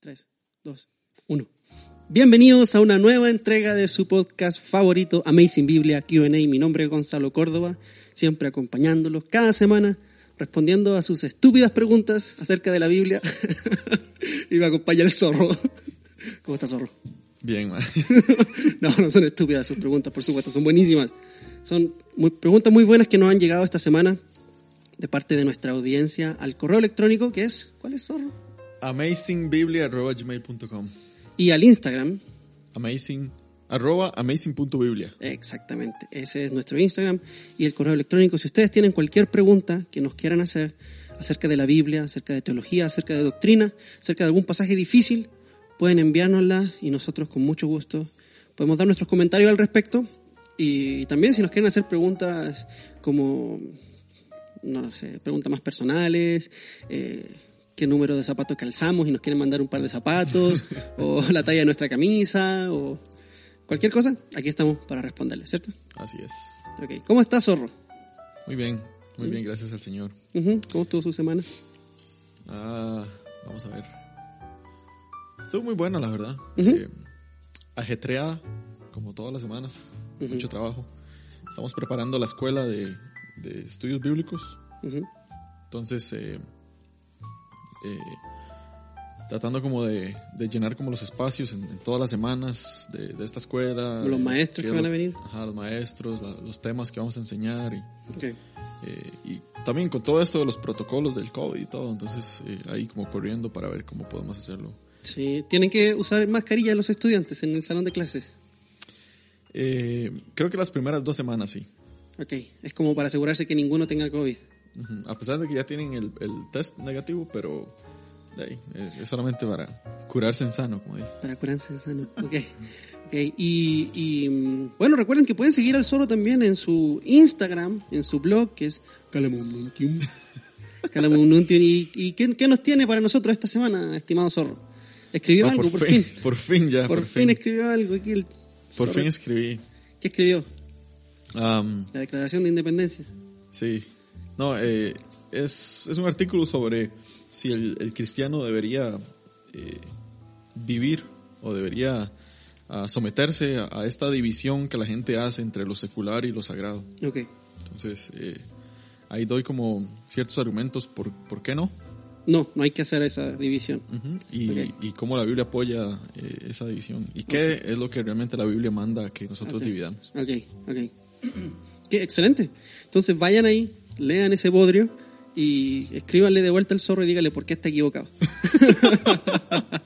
3, 2, 1. Bienvenidos a una nueva entrega de su podcast favorito, Amazing Biblia QA. Mi nombre es Gonzalo Córdoba, siempre acompañándolos cada semana, respondiendo a sus estúpidas preguntas acerca de la Biblia. y me acompaña el zorro. ¿Cómo está, zorro? Bien, man. no, no son estúpidas sus preguntas, por supuesto, son buenísimas. Son muy- preguntas muy buenas que nos han llegado esta semana de parte de nuestra audiencia al correo electrónico que es, ¿cuál es, zorro? amazingbiblia.gmail.com Y al Instagram, Amazing, arroba amazing.biblia. Exactamente, ese es nuestro Instagram y el correo electrónico. Si ustedes tienen cualquier pregunta que nos quieran hacer acerca de la Biblia, acerca de teología, acerca de doctrina, acerca de algún pasaje difícil, pueden enviárnosla y nosotros con mucho gusto podemos dar nuestros comentarios al respecto. Y también si nos quieren hacer preguntas como, no lo sé, preguntas más personales, eh, qué número de zapatos calzamos y nos quieren mandar un par de zapatos, o la talla de nuestra camisa, o cualquier cosa, aquí estamos para responderles, ¿cierto? Así es. Ok, ¿cómo está Zorro? Muy bien, muy bien, gracias al Señor. Ujú, ¿Cómo estuvo su semana? Ah, vamos a ver. Estuvo muy buena, la verdad. Ujú. Eh, ajetreada, como todas las semanas. Mucho trabajo. Estamos preparando la escuela de, de estudios bíblicos. Entonces, eh, eh, tratando como de, de llenar como los espacios en, en todas las semanas de, de esta escuela. Los eh, maestros que van a venir. Ajá, los maestros, la- los temas que vamos a enseñar y, eh, y también con todo esto de los protocolos del COVID y todo. Entonces, eh, ahí como corriendo para ver cómo podemos hacerlo. Sí, tienen que usar mascarilla los estudiantes en el salón de clases. Eh, creo que las primeras dos semanas sí. Ok, es como para asegurarse que ninguno tenga COVID. A pesar de que ya tienen el, el test negativo, pero de ahí, es solamente para curarse en sano, como dice. Para curarse en sano. Ok. Ok, y, y, mm, bueno, recuerden que pueden seguir al Zorro también en su Instagram, en su blog, que es Calamununtium. Calamununtium. ¿Y, y qué, qué nos tiene para nosotros esta semana, estimado Zorro? Escribió Ah, algo, por, fin. Por fin ya, Por, por, fin, escribió algo aquí. el Por Zorro. fin escribí. ¿Qué escribió? La Declaración de Independencia. sí. No, eh, es, es un artículo sobre si el, el cristiano debería eh, vivir o debería ah, someterse a, a esta división que la gente hace entre lo secular y lo sagrado. Ok. Entonces, eh, ahí doy como ciertos argumentos por, por qué no. No, no hay que hacer esa división. Y, y cómo la Biblia apoya eh, esa división. Y qué es lo que realmente la Biblia manda que nosotros dividamos. Ok, ok. Qué excelente. Entonces vayan ahí, lean ese bodrio y escríbanle de vuelta al zorro y díganle por qué está equivocado. no,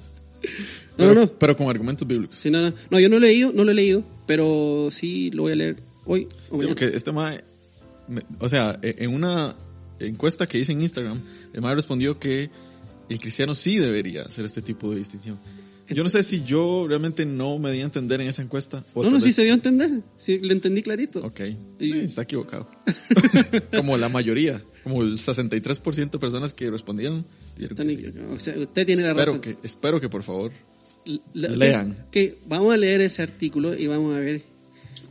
Pero, no, no. pero con argumentos bíblicos. Sí, no, no. No, yo no lo he leído, no lo he leído, pero sí lo voy a leer hoy o Sí, porque este mae, o sea, e- en una encuesta que hice en Instagram, el mae respondió que el cristiano sí debería hacer este tipo de distinción. Yo no sé si yo realmente no me di a entender en esa encuesta. o No, no, sí vez- se dio a entender. Sí, lo entendí clarito. Ok. Y- Sí, está equivocado. como la mayoría, como el 63% de personas que respondieron. dijeron que Están sí. O sea, usted tiene la Espero razón. que, espero que por favor. La- Lean. Ok, vamos a leer ese artículo y vamos a ver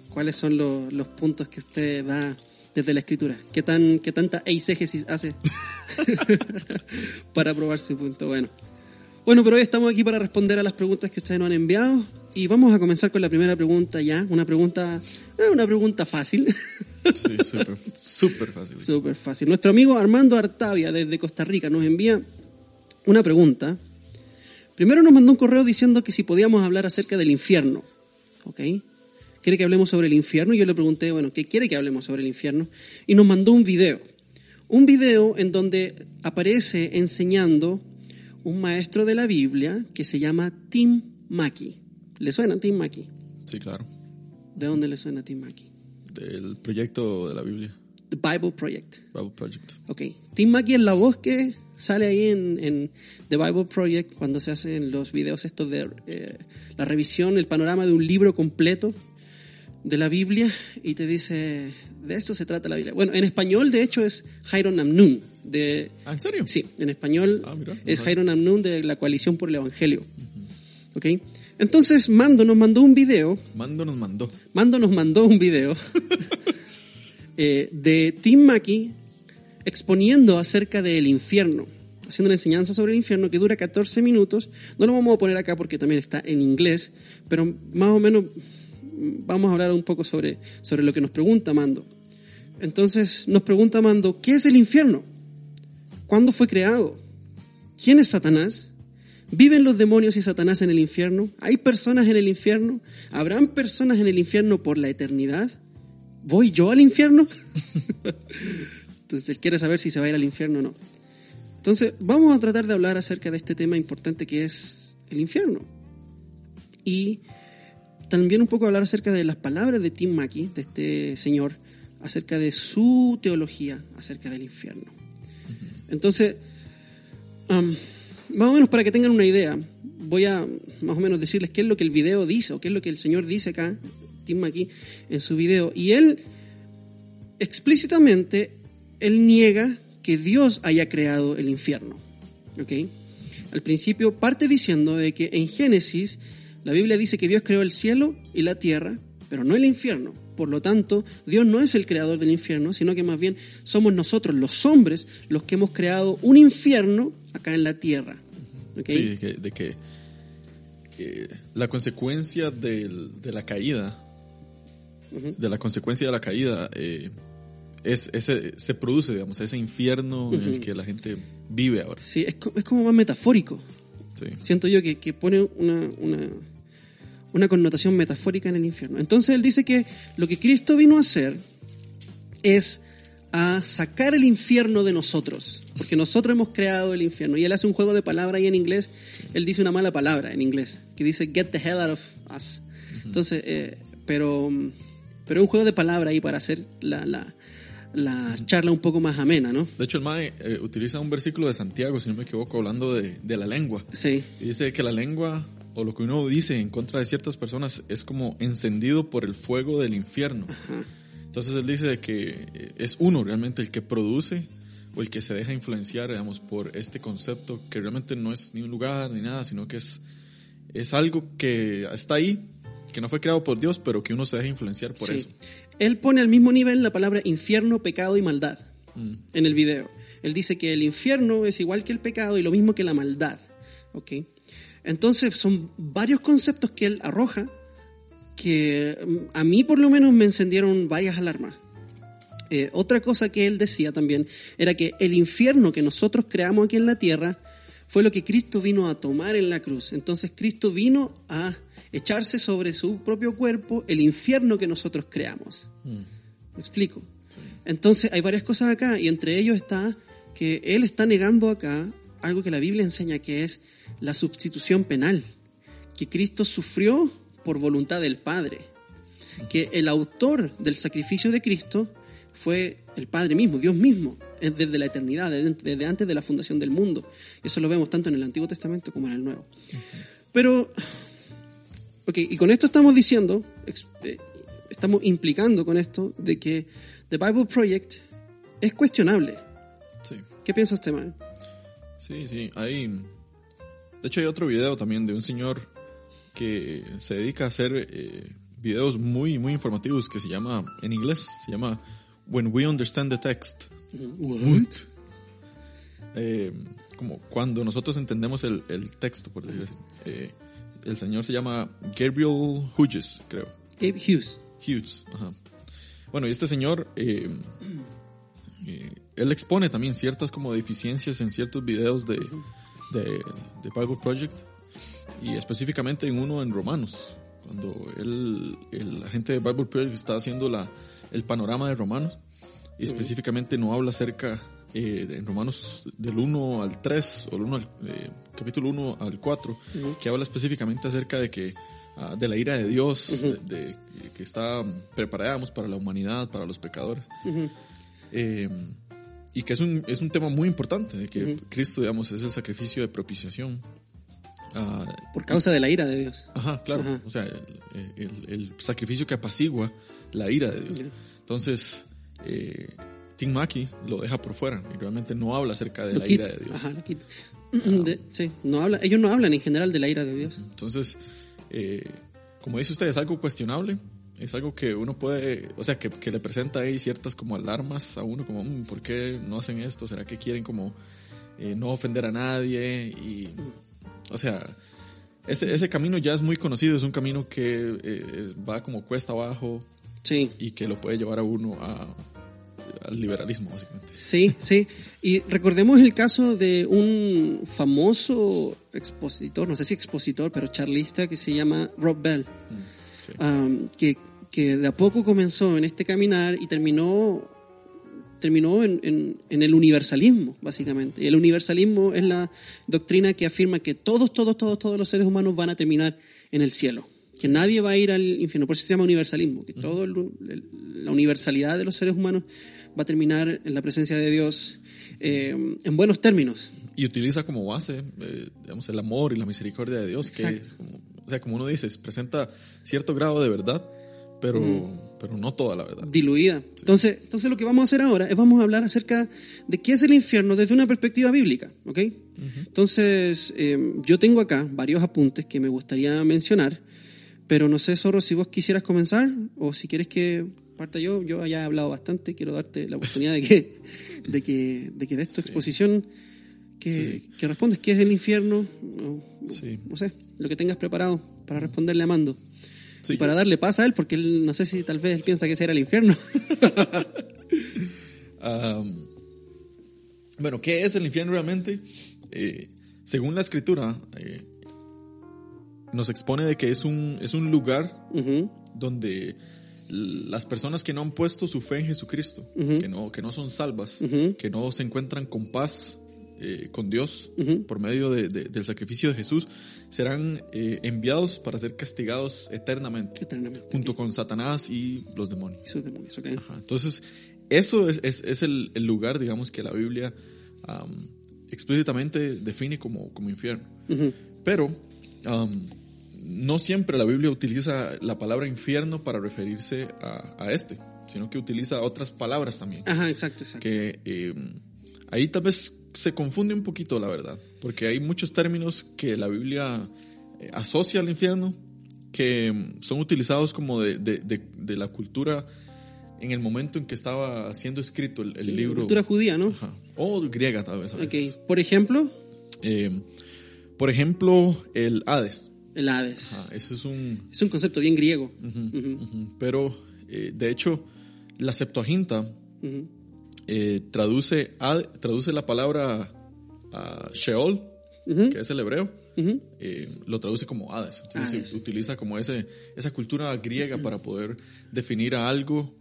cuáles son los, los puntos que usted da desde la escritura. ¿Qué, tan, qué tanta eisegesis hace para probar su punto? Bueno. Bueno, pero hoy estamos aquí para responder a las preguntas que ustedes nos han enviado y vamos a comenzar con la primera pregunta ya. Una pregunta, eh, una pregunta fácil. Sí, súper súper fácil. Súper fácil. Nuestro amigo Armando Artavia desde Costa Rica nos envía una pregunta. Primero nos mandó un correo diciendo que si podíamos hablar acerca del infierno. ¿Ok? Quiere que hablemos sobre el infierno. Y yo le pregunté, bueno, ¿qué quiere que hablemos sobre el infierno? Y nos mandó un video. Un video en donde aparece enseñando un maestro de la Biblia que se llama Tim Mackey. ¿Le suena Tim Mackey? Sí, claro. ¿De dónde le suena Tim Mackey? Del proyecto de la Biblia, The Bible Project. Bible Project. Ok. Tim Mackey es la voz que sale ahí en, en The Bible Project cuando se hacen los videos estos de eh, la revisión, el panorama de un libro completo de la Biblia y te dice, de esto se trata la Biblia. Bueno, en español de hecho es Jairon Amnun. De, Ah, ¿en serio? sí, en español Ah, mira, es sabía. Jairon Amnun de la Coalición por el Evangelio. Ok. Entonces Mando nos mandó un video Mando nos mandó. Mando nos mandó un video eh, de Tim Mackey exponiendo acerca del infierno. haciendo una enseñanza sobre el infierno que dura 14 minutos. No lo vamos a poner acá porque también está en inglés, pero más o menos vamos a hablar un poco sobre, sobre lo que nos pregunta Mando. Entonces nos pregunta Mando, ¿qué es el infierno? ¿Cuándo fue creado? ¿Quién es Satanás? ¿Viven los demonios y Satanás en el infierno? ¿Hay personas en el infierno? ¿Habrán personas en el infierno por la eternidad? ¿Voy yo al infierno? Entonces él quiere saber si se va a ir al infierno o no. Entonces vamos a tratar de hablar acerca de este tema importante que es el infierno. Y también un poco hablar acerca de las palabras de Tim Mackey, de este señor, acerca de su teología acerca del infierno. Entonces, más o menos para que tengan una idea, voy a más o menos decirles qué es lo que el video dice o qué es lo que el Señor dice acá, Tim Mackey, en su video. Y él explícitamente, él niega que Dios haya creado el infierno. ¿Ok? Al principio parte diciendo de que en Génesis la Biblia dice que Dios creó el cielo y la tierra, pero no el infierno. Por lo tanto, Dios no es el creador del infierno, sino que más bien somos nosotros, los hombres, los que hemos creado un infierno acá en la tierra. Sí, de que, la consecuencia de la caída, de la consecuencia de la caída, eh, es, ese, se produce, digamos, ese infierno en el que la gente vive ahora. Sí, es, es como más metafórico. Siento yo que, que pone una, una, una, connotación metafórica en el infierno. Entonces él dice que lo que Cristo vino a hacer es a sacar el infierno de nosotros, porque nosotros hemos creado el infierno. Y él hace un juego de palabras ahí en inglés, él dice una mala palabra en inglés, que dice get the hell out of us. Entonces, eh, pero, pero es un juego de palabras ahí para hacer la, la, la charla un poco más amena, ¿no? De hecho, el Mae eh, utiliza un versículo de Santiago, si no me equivoco, hablando de, de la lengua. Sí. Y dice que la lengua, o lo que uno dice en contra de ciertas personas, es como encendido por el fuego del infierno. Ajá. Entonces él dice que eh, es uno realmente el que produce o el que se deja influenciar, digamos, por este concepto que realmente no es ni un lugar ni nada, sino que es, es algo que está ahí, que no fue creado por Dios, pero que uno se deja influenciar por eso. Él pone al mismo nivel la palabra infierno, pecado y maldad mm. en el video. Él dice que el infierno es igual que el pecado y lo mismo que la maldad. ¿ok? Entonces son varios conceptos que él arroja que mm, a mí por lo menos me encendieron varias alarmas. Eh, otra cosa que él decía también era que el infierno que nosotros creamos aquí en la tierra fue lo que Cristo vino a tomar en la cruz. Entonces Cristo vino a echarse sobre su propio cuerpo el infierno que nosotros creamos. Mm. ¿Me explico? Entonces hay varias cosas acá y entre ellos está que él está negando acá algo que la Biblia enseña que es la sustitución penal, que Cristo sufrió por voluntad del Padre. Que el autor del sacrificio de Cristo fue el Padre mismo, Dios mismo, desde la eternidad, desde antes de la fundación del mundo. Eso lo vemos tanto en el Antiguo Testamento como en el Nuevo. Pero, ok, y con esto estamos diciendo, eh, estamos implicando con esto de que The Bible Project es cuestionable. Sí. ¿Qué piensa usted, man? Sí, sí, hay... De hecho hay otro video también de un señor que se dedica a hacer eh, videos muy, muy informativos que se llama, en inglés, se llama When We Understand the Text. What? Eh, como cuando nosotros entendemos el, el texto, por decirlo así. Eh, el señor se llama Gabriel Hughes, creo. Gabe Hughes. Hughes, ajá. Bueno, y este señor, él expone también ciertas como deficiencias en ciertos videos de, de, de Bible Project y específicamente en uno en Romanos, cuando él, el agente de Bible Project está haciendo la, el panorama de Romanos y específicamente no habla acerca eh, en Romanos del 1 al 3 o el 1 al, eh, capítulo 1 al 4 que habla específicamente acerca de que ah, de la ira de Dios de, que está preparada para la humanidad para los pecadores. Eh, y que es un, es un tema muy importante de que Cristo digamos es el sacrificio de propiciación Ah, Por causa de la ira de Dios. Ajá, claro. O sea, el, sacrificio que apacigua la ira de Dios. Entonces, eh, Tim Mackey lo deja por fuera y realmente no habla acerca de la ira de Dios. Ajá, lo quita. Ah. sí, no habla, ellos no hablan en general de la ira de Dios. Entonces, eh, como dice usted, es algo cuestionable. Es algo que uno puede, o sea, que, que le presenta ahí ciertas como alarmas a uno, como, mm, ¿por qué no hacen esto? ¿Será que quieren como eh, no ofender a nadie y, o sea, ese, ese camino ya es muy conocido, es un camino que eh, va como cuesta abajo Sí. y que lo puede llevar a uno a, al liberalismo, básicamente. Sí, sí. Y recordemos el caso de un famoso expositor, no sé si expositor, pero charlista que se llama Rob Bell, Mm, sí. um, que, que de a poco comenzó en este caminar y terminó, terminó en, en- en el universalismo, básicamente. Y el universalismo es la doctrina que afirma que todos, todos, todos, todos los seres humanos van a terminar en el cielo. Que nadie va a ir al infierno. Por eso se llama universalismo. Que el- la universalidad de los seres humanos va a terminar en la presencia de Dios eh, en buenos términos. Y utiliza como base, eh, digamos, el amor y la misericordia de Dios, que, Exacto. como, o sea, como uno dice, presenta cierto grado de verdad, pero, pero no toda la verdad. diluida. Entonces, entonces lo que vamos a hacer ahora es vamos a hablar acerca de qué es el infierno desde una perspectiva bíblica, ¿ok? Entonces, eh, yo tengo acá varios apuntes que me gustaría mencionar, pero no sé, Zorro, si vos quisieras comenzar o si quieres que parta yo, yo ya he hablado bastante, quiero darte la oportunidad de que, de que, de que des tu Sí. exposición, que, Sí, sí. que respondes qué es el infierno, o- Sí. no sé, lo que tengas preparado para responderle a Mando. Sí, y para darle paz a él, porque él, no sé si tal vez él piensa que ese era el infierno. Bueno, ¿qué es el infierno realmente? Eh, según la escritura, eh, nos expone de que es un, es un lugar donde las personas que no han puesto su fe en Jesucristo, que, no, que no son salvas, que no se encuentran con paz eh, con Dios Ujú. por medio de- de- del sacrificio de Jesús, serán eh, enviados para ser castigados eternamente, eternamente. junto con Satanás y los demonios. Y sus demonios, ok. Ajá. Entonces, eso es, es- es el, el lugar, digamos, que la Biblia am, explícitamente define como, como infierno. Ujú, Pero am, no siempre la Biblia utiliza la palabra infierno para referirse a, a este, sino que utiliza otras palabras también. Ajá, exacto, exacto. Que eh, ahí tal vez se confunde un poquito, la verdad, porque hay muchos términos que la Biblia eh, asocia al infierno que mm, son utilizados como de, de- de- de la cultura en el momento en que estaba siendo escrito el, el libro. Cultura judía, ¿no? Ajá. O griega, tal vez. a veces. Ok. Por ejemplo, Eh, por ejemplo, el Hades. el Hades. Ajá, ese es un. Es un concepto bien griego. Pero, eh, de hecho, la Septuaginta. Eh, traduce, traduce la palabra Sheol, que es el hebreo, eh, lo traduce como Hades. Entonces Hades. se utiliza como ese, esa cultura griega para poder definir a algo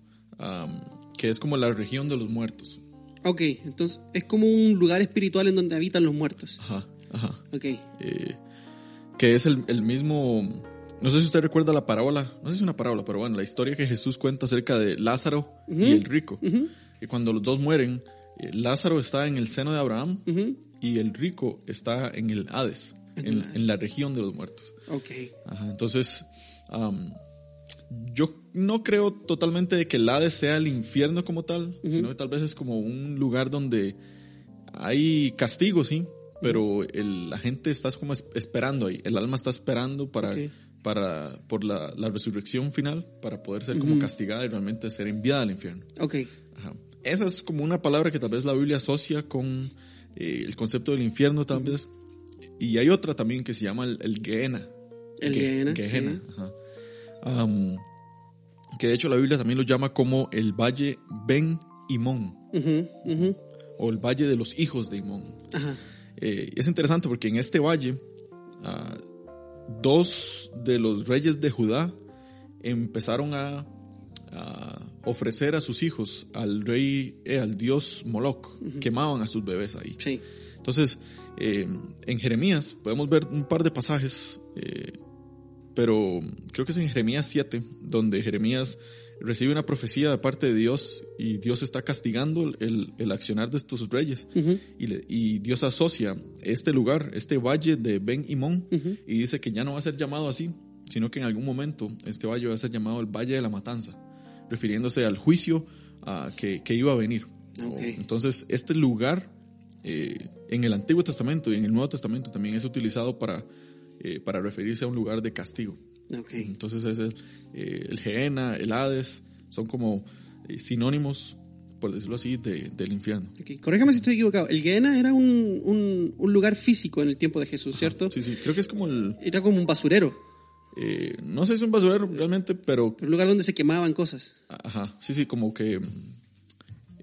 que es como la región de los muertos. Ok, entonces es como un lugar espiritual en donde habitan los muertos. Ajá, ajá. Ok. Eh, que es el, el mismo... No sé si usted recuerda la parábola, no sé si es una parábola, pero bueno, la historia que Jesús cuenta acerca de Lázaro y el rico. Y cuando los dos mueren, eh, Lázaro está en el seno de Abraham ujú. y el rico está en el Hades, En en, el Hades. en la región de los muertos. Ok. Ajá, entonces, yo no creo totalmente de que el Hades sea el infierno como tal, sino que tal vez es como un lugar donde hay castigo, sí, pero el- la gente está como es- esperando ahí, el alma está esperando para, para por la, la resurrección final, para poder ser como castigada y realmente ser enviada al infierno. Ok. Esa es como una palabra que tal vez la Biblia asocia con eh, el concepto del infierno, tal vez. Y hay otra también que se llama el, el Gehenna. El Ge- Gehenna, Gehenna, sí. ajá. Que de hecho la Biblia también lo llama como el Valle Ben Imón, o el Valle de los Hijos de Imón. Ajá. Eh, es interesante porque en este valle, ah, dos de los reyes de Judá empezaron a, a ofrecer a sus hijos al rey, eh, al dios Moloch, quemaban a sus bebés ahí. Sí. Entonces, eh, en Jeremías podemos ver un par de pasajes, eh, pero creo que es en Jeremías 7, donde Jeremías recibe una profecía de parte de Dios y Dios está castigando el, el accionar de estos reyes. Y, le- y Dios asocia este lugar, este valle de Ben Imón, Ujú. y dice que ya no va a ser llamado así, sino que en algún momento este valle va a ser llamado el Valle de la Matanza, refiriéndose al juicio ah, que, que iba a venir. Entonces, este lugar eh, en el Antiguo Testamento y en el Nuevo Testamento también es utilizado para, eh, para referirse a un lugar de castigo. Entonces, es el, eh, el Gehenna, el Hades, son como eh, sinónimos por decirlo así, de- del infierno. Ok, Corréjame si estoy equivocado. El Gehenna era un, un- un lugar físico en el tiempo de Jesús, ¿cierto? Sí, sí, creo que es como el... Era como un basurero, eh, no sé si es un basurero realmente, pero... un lugar donde se quemaban cosas. Ajá, sí, sí, como que...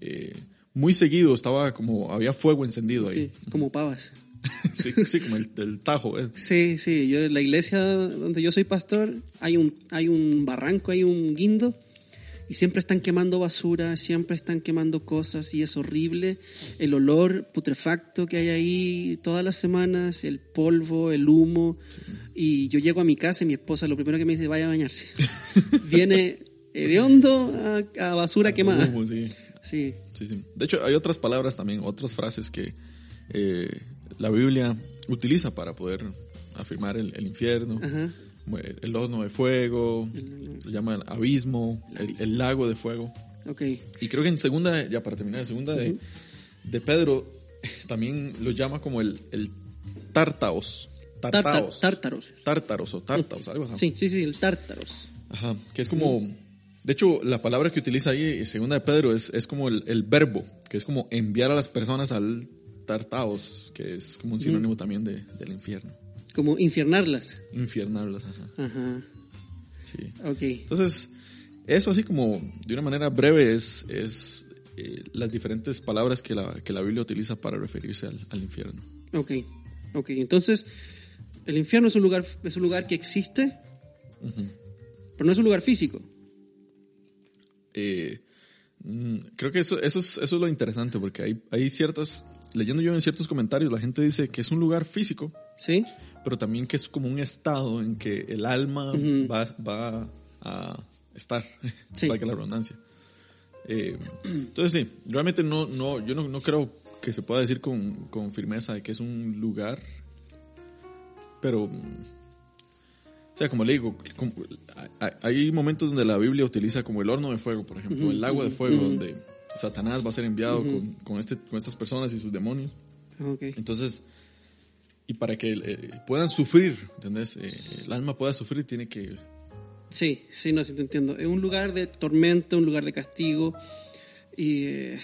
eh, muy seguido estaba como... Había fuego encendido Sí, ahí. como pavas. Sí, sí, como el, el tajo. eh. Sí, sí, yo en la iglesia donde yo soy pastor hay un, hay un barranco, hay un guindo y siempre están quemando basura, siempre están quemando cosas y es horrible el olor putrefacto que hay ahí todas las semanas, el polvo, el humo y yo llego a mi casa y mi esposa lo primero que me dice vaya a bañarse. Viene hediondo a, a basura quemada. Humo, sí. Sí, Sí, sí. De hecho, hay otras palabras también, otras frases que eh, la Biblia utiliza para poder afirmar el, el infierno. ajá. El, el horno de fuego, lo llaman abismo, el, el lago de fuego. Ok, Y creo que en segunda, ya para terminar, en segunda de, de Pedro, también lo llama como el, el tártaos. Tartaos. tártaros. Tártaros o tártaos, algo así. Sí, sí, sí, el tártaros. Ajá, que es como, de hecho, la palabra que utiliza ahí, segunda de Pedro, es, es como el, el verbo, que es como enviar a las personas al tartaos, que es como un sinónimo también de, del infierno. Como infiernarlas. Infiernarlas, ajá, Ajá, sí. ok. Entonces, eso así como de una manera breve es, es eh, las diferentes palabras que la, que la Biblia utiliza para referirse al, al infierno. Ok, ok. Entonces, el infierno es un lugar, es un lugar que existe, pero no es un lugar físico. Eh, mm, creo que eso, eso, es, eso es lo interesante, porque hay, hay ciertas, leyendo yo en ciertos comentarios, la gente dice que es un lugar físico, ¿Sí? Pero también que es como un estado en que el alma Ujú. va, va a estar, Sí. valga la redundancia. Eh, entonces sí, realmente no, no, yo no, no creo que se pueda decir con, con firmeza de que es un lugar, pero, o sea, como le digo, como- hay- momentos donde la Biblia utiliza como el horno de fuego, por ejemplo, Ujú, el agua de ujú, fuego, ujú. donde Satanás va a ser enviado con, con, este, con estas personas y sus demonios. Ok. Entonces, y para que eh, puedan sufrir, ¿entendés? Eh, el alma pueda sufrir, tiene que... Sí, sí, no, sí te entiendo. Es un lugar de tormento, un lugar de castigo. Y eh,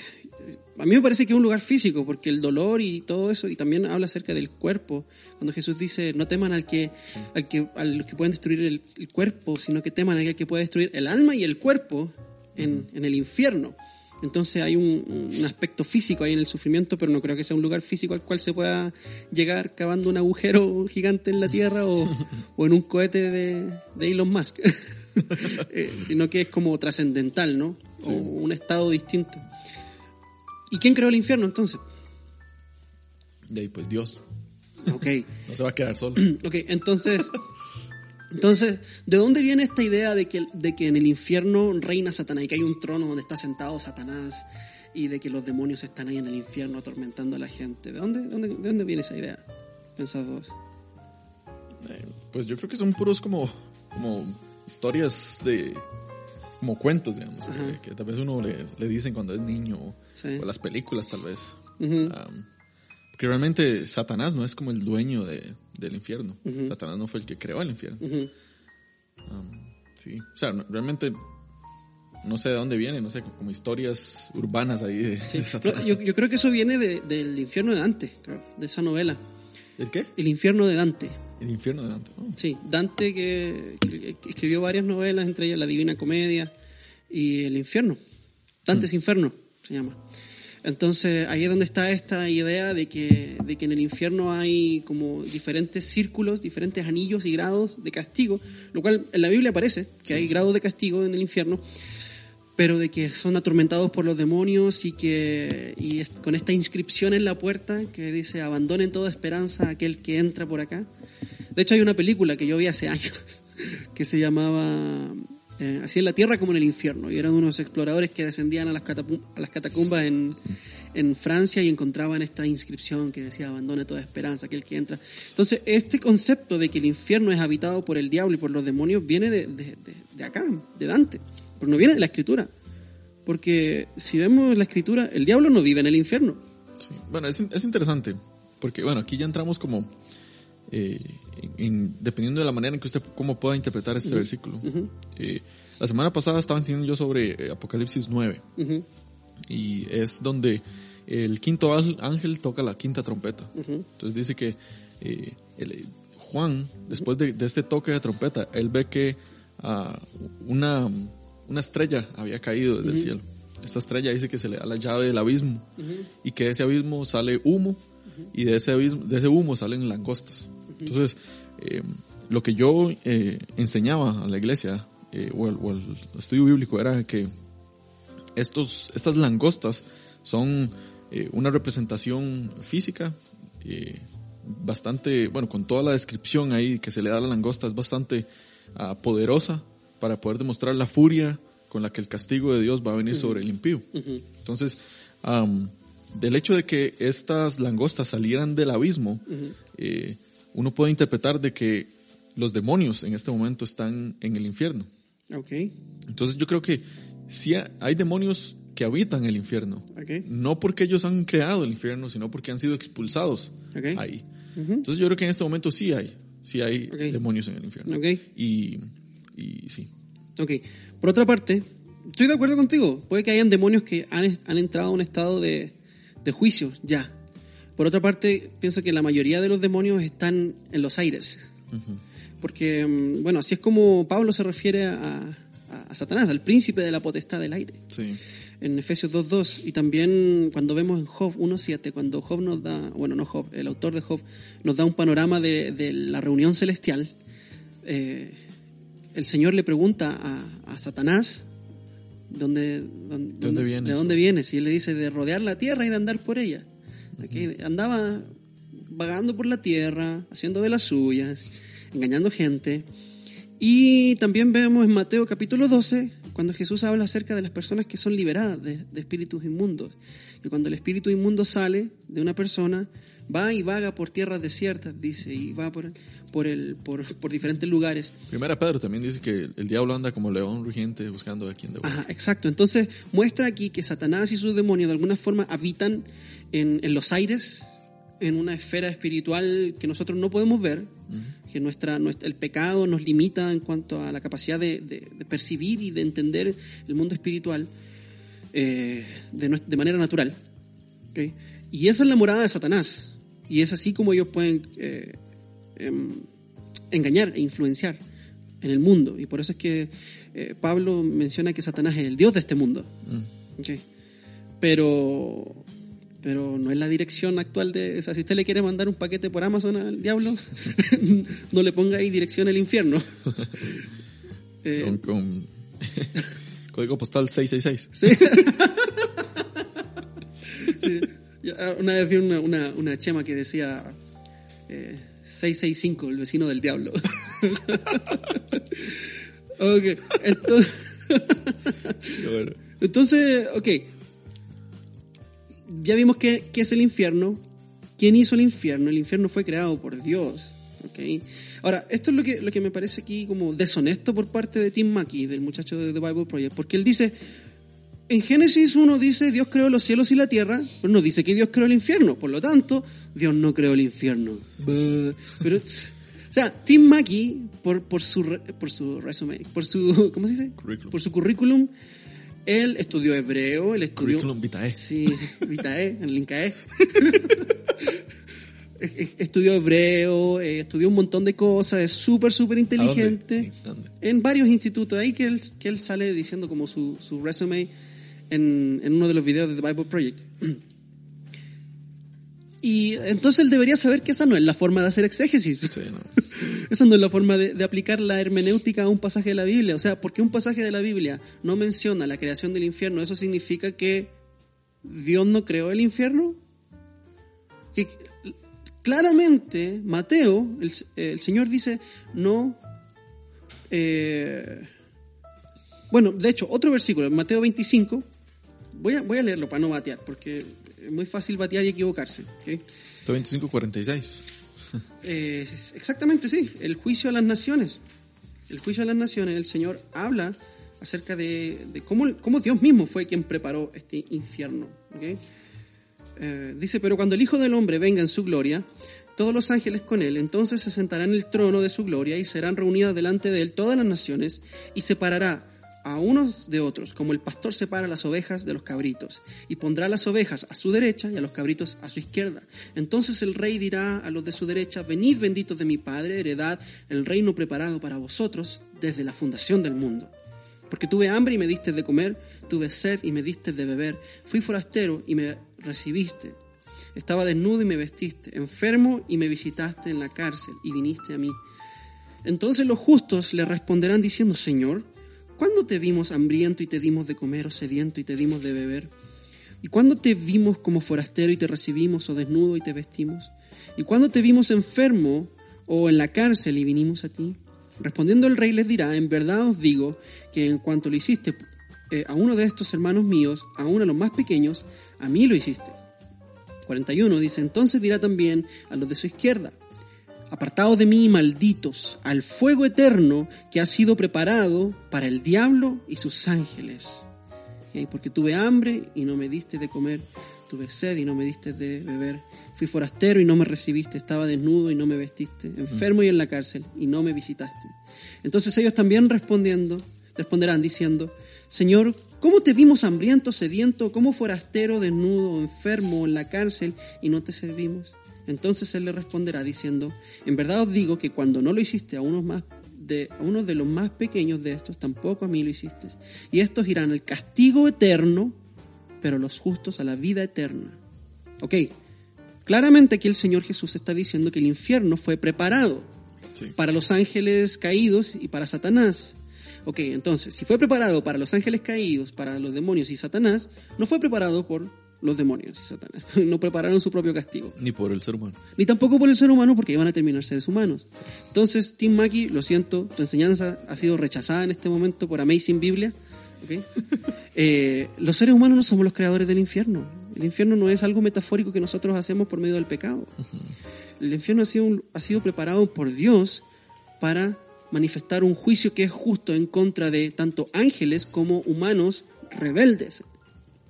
a mí me parece que es un lugar físico, porque el dolor y todo eso, y también habla acerca del cuerpo. Cuando Jesús dice, no teman al que, al que, al que pueden destruir el, el cuerpo, sino que teman al que puede destruir el alma y el cuerpo en, en el infierno. Entonces hay un, un aspecto físico ahí en el sufrimiento, pero no creo que sea un lugar físico al cual se pueda llegar cavando un agujero gigante en la tierra o, o en un cohete de, de Elon Musk, Eh, sino que es como trascendental, ¿no? Sí. O un estado distinto. ¿Y quién creó el infierno entonces? De ahí, pues Dios Ok, no se va a quedar solo. ok, entonces, entonces, ¿de dónde viene esta idea de que, de que en el infierno reina Satanás y que hay un trono donde está sentado Satanás y de que los demonios están ahí en el infierno atormentando a la gente? ¿De dónde, dónde, de dónde viene esa idea? Pensás vos. Eh, pues yo creo que son puros como, como historias de... como cuentos, digamos, que tal vez uno le, le dicen cuando es niño o, Sí. o las películas tal vez. Porque realmente Satanás no es como el dueño de, del infierno. Satanás no fue el que creó el infierno. Am, sí, o sea, no- realmente no sé de dónde viene, no sé, como historias urbanas ahí de, Sí. de Satanás. Yo, yo creo que eso viene de- del infierno de Dante, de esa novela. ¿El qué? El infierno de Dante. El infierno de Dante. Oh. Sí, Dante que, escribió varias novelas, entre ellas La Divina Comedia y El Infierno. Dante's Inferno se llama. Entonces ahí es donde está esta idea de que, de que en el infierno hay como diferentes círculos, diferentes anillos y grados de castigo, lo cual en la Biblia aparece, que hay grados de castigo en el infierno, pero de que son atormentados por los demonios y que y con esta inscripción en la puerta que dice abandonen toda esperanza a aquel que entra por acá. De hecho hay una película que yo vi hace años que se llamaba eh, Así en la tierra como en el infierno y eran unos exploradores que descendían a las, a las catacumbas en, Francia y encontraban esta inscripción que decía abandone toda esperanza aquel que entra. Entonces este concepto de que el infierno es habitado por el diablo y por los demonios viene de, acá, de Dante, pero no viene de la escritura. Porque si vemos la escritura, el diablo no vive en el infierno. Sí. Bueno, es, es interesante, porque bueno, aquí ya entramos como, eh, en- en- dependiendo de la manera en que usted, cómo pueda interpretar este versículo. Ujú, Eh, la semana pasada estaba enseñando yo sobre eh, Apocalipsis 9, ujú, Y es donde el quinto ángel- toca la quinta trompeta. Entonces dice que eh, el- Juan, después de, de este toque de trompeta, él ve que ah, una, una estrella había caído desde el cielo. Esta estrella dice que se le da la llave del abismo y que de ese abismo sale humo y de ese, abismo, de ese humo salen langostas. Entonces, eh, lo que yo eh, enseñaba a la iglesia eh, o, el estudio bíblico era que estos, estas langostas son una representación física bastante, bueno, con toda la descripción ahí que se le da a la langosta, es bastante ah, poderosa para poder demostrar la furia con la que el castigo de Dios va a venir sobre el impío. Entonces, am, del hecho de que estas langostas salieran del abismo, eh, uno puede interpretar de que los demonios en este momento están en el infierno. Ok, Entonces yo creo que sí ha- hay demonios que habitan el infierno. ok, No porque ellos han creado el infierno, sino porque han sido expulsados Ok. ahí. Entonces yo creo que en este momento sí hay, sí hay demonios en el infierno. Y, y sí. ok. Por otra parte, estoy de acuerdo contigo. Puede que hayan demonios que han, han entrado a un estado de, de juicio, ya. Por otra parte, pienso que la mayoría de los demonios están en los aires. Porque, mm, bueno, así es como Pablo se refiere a, a- Satanás, al príncipe de la potestad del aire. Sí. en Efesios 2.2 y también cuando vemos en Job 1.7, cuando Job nos da, bueno, no Job, el autor de Job nos da un panorama de, de la reunión celestial, eh, el Señor le pregunta a, a Satanás, ¿dónde, dónde, dónde vienes? ¿de dónde vienes? Y él le dice, de rodear la tierra y de andar por ella. Ok, Andaba vagando por la tierra, haciendo de las suyas, engañando gente. Y también vemos en Mateo capítulo 12, cuando Jesús habla acerca de las personas que son liberadas de, de espíritus inmundos. Y cuando el espíritu inmundo sale de una persona, va y vaga por tierras desiertas, dice, y va por, por, el, por, por diferentes lugares. Primera Pedro también dice que el diablo anda como león rugiente buscando a quien devorar. Ajá, exacto. Entonces muestra aquí que Satanás y sus demonios de alguna forma habitan en, en los aires, en una esfera espiritual que nosotros no podemos ver, que nuestra, nuestra- el pecado nos limita en cuanto a la capacidad de, de- de percibir y de entender el mundo espiritual eh, de, de manera natural. ¿ok? Y esa es la morada de Satanás. Y es así como ellos pueden eh, em, engañar e influenciar en el mundo. Y por eso es que eh, Pablo menciona que Satanás es el Dios de este mundo. Mm. Pero, pero no es la dirección actual de... O sea, si usted le quiere mandar un paquete por Amazon al diablo, no le ponga ahí dirección al infierno. Eh, Con, con código postal 666. Sí. Sí. Una vez vi una, una, una chema que decía eh, 665, el vecino del diablo. ok, entonces, bueno. entonces, ok. Ya vimos qué, qué es el infierno. ¿Quién hizo el infierno? El infierno fue creado por Dios. ok. Ahora, esto es lo que, lo que me parece aquí como deshonesto por parte de Tim Mackey, del muchacho de The Bible Project, porque él dice, en Génesis 1 dice Dios creó los cielos y la tierra, pero no dice que Dios creó el infierno. Por lo tanto, Dios no creó el infierno. Pero, o sea, Tim Mackey, por, por, su, por su resumen, por su, ¿cómo se dice? Currículum. Por su currículum, él estudió hebreo, él estudió... Currículum vitae. Sí, Vitae, en el Incae. estudió hebreo, eh, estudió un montón de cosas, es súper, súper inteligente. ¿A dónde? En varios institutos ahí que él, que él sale diciendo como su, su resume en, en uno de los videos de The Bible Project. Y entonces él debería saber que esa no es la forma de hacer exégesis. Sí, no. Esa no es la forma de, de aplicar la hermenéutica a un pasaje de la Biblia. O sea, porque un pasaje de la Biblia no menciona la creación del infierno, ¿eso significa que Dios no creó el infierno? Que claramente Mateo, el, el Señor dice, no... eh, bueno, de hecho, otro versículo, Mateo 25, voy a, voy a leerlo para no batear, porque es muy fácil batear y equivocarse. ¿ok? 2546. Eh, exactamente, sí. El juicio a las naciones. El juicio a las naciones, el Señor habla acerca de, de cómo, cómo Dios mismo fue quien preparó este infierno. Eh, dice, pero cuando el Hijo del Hombre venga en su gloria, todos los ángeles con él, entonces se sentará en el trono de su gloria y serán reunidas delante de él todas las naciones y separará a unos de otros, como el pastor separa las ovejas de los cabritos, y pondrá las ovejas a su derecha y a los cabritos a su izquierda. Entonces el rey dirá a los de su derecha, venid benditos de mi Padre, heredad el reino preparado para vosotros desde la fundación del mundo. Porque tuve hambre y me diste de comer, tuve sed y me diste de beber, fui forastero y me recibiste, estaba desnudo y me vestiste, enfermo y me visitaste en la cárcel y viniste a mí. Entonces los justos le responderán diciendo, Señor, ¿cuándo te vimos hambriento y te dimos de comer o sediento y te dimos de beber? ¿Y cuándo te vimos como forastero y te recibimos o desnudo y te vestimos? ¿Y cuándo te vimos enfermo o en la cárcel y vinimos a ti? Respondiendo el rey les dirá, en verdad os digo que en cuanto lo hiciste eh, a uno de estos hermanos míos, a uno de los más pequeños, a mí lo hiciste. 41 dice, entonces dirá también a los de su izquierda, apartados de mí, malditos, al fuego eterno que ha sido preparado para el diablo y sus ángeles. Porque tuve hambre y no me diste de comer, tuve sed y no me diste de beber, fui forastero y no me recibiste, estaba desnudo y no me vestiste, enfermo y en la cárcel y no me visitaste. Entonces ellos también respondiendo, responderán diciendo, Señor, ¿cómo te vimos hambriento, sediento, como forastero, desnudo, enfermo, en la cárcel y no te servimos? Entonces él le responderá diciendo, en verdad os digo que cuando no lo hiciste a unos más de a uno de los más pequeños de estos, tampoco a mí lo hiciste. Y estos irán al castigo eterno, pero los justos a la vida eterna. Ok, claramente aquí el Señor Jesús está diciendo que el infierno fue preparado Sí. para los ángeles caídos y para Satanás. Ok, entonces, si fue preparado para los ángeles caídos, para los demonios y Satanás, no fue preparado por los demonios y Satanás. No prepararon su propio castigo. Ni por el ser humano. Ni tampoco por el ser humano porque iban a terminar seres humanos. Entonces, Tim Mackey, lo siento, tu enseñanza ha sido rechazada en este momento por Amazing Biblia. ¿ok? Eh, los seres humanos no somos los creadores del infierno. El infierno no es algo metafórico que nosotros hacemos por medio del pecado. El infierno ha sido, ha sido preparado por Dios para manifestar un juicio que es justo en contra de tanto ángeles como humanos rebeldes.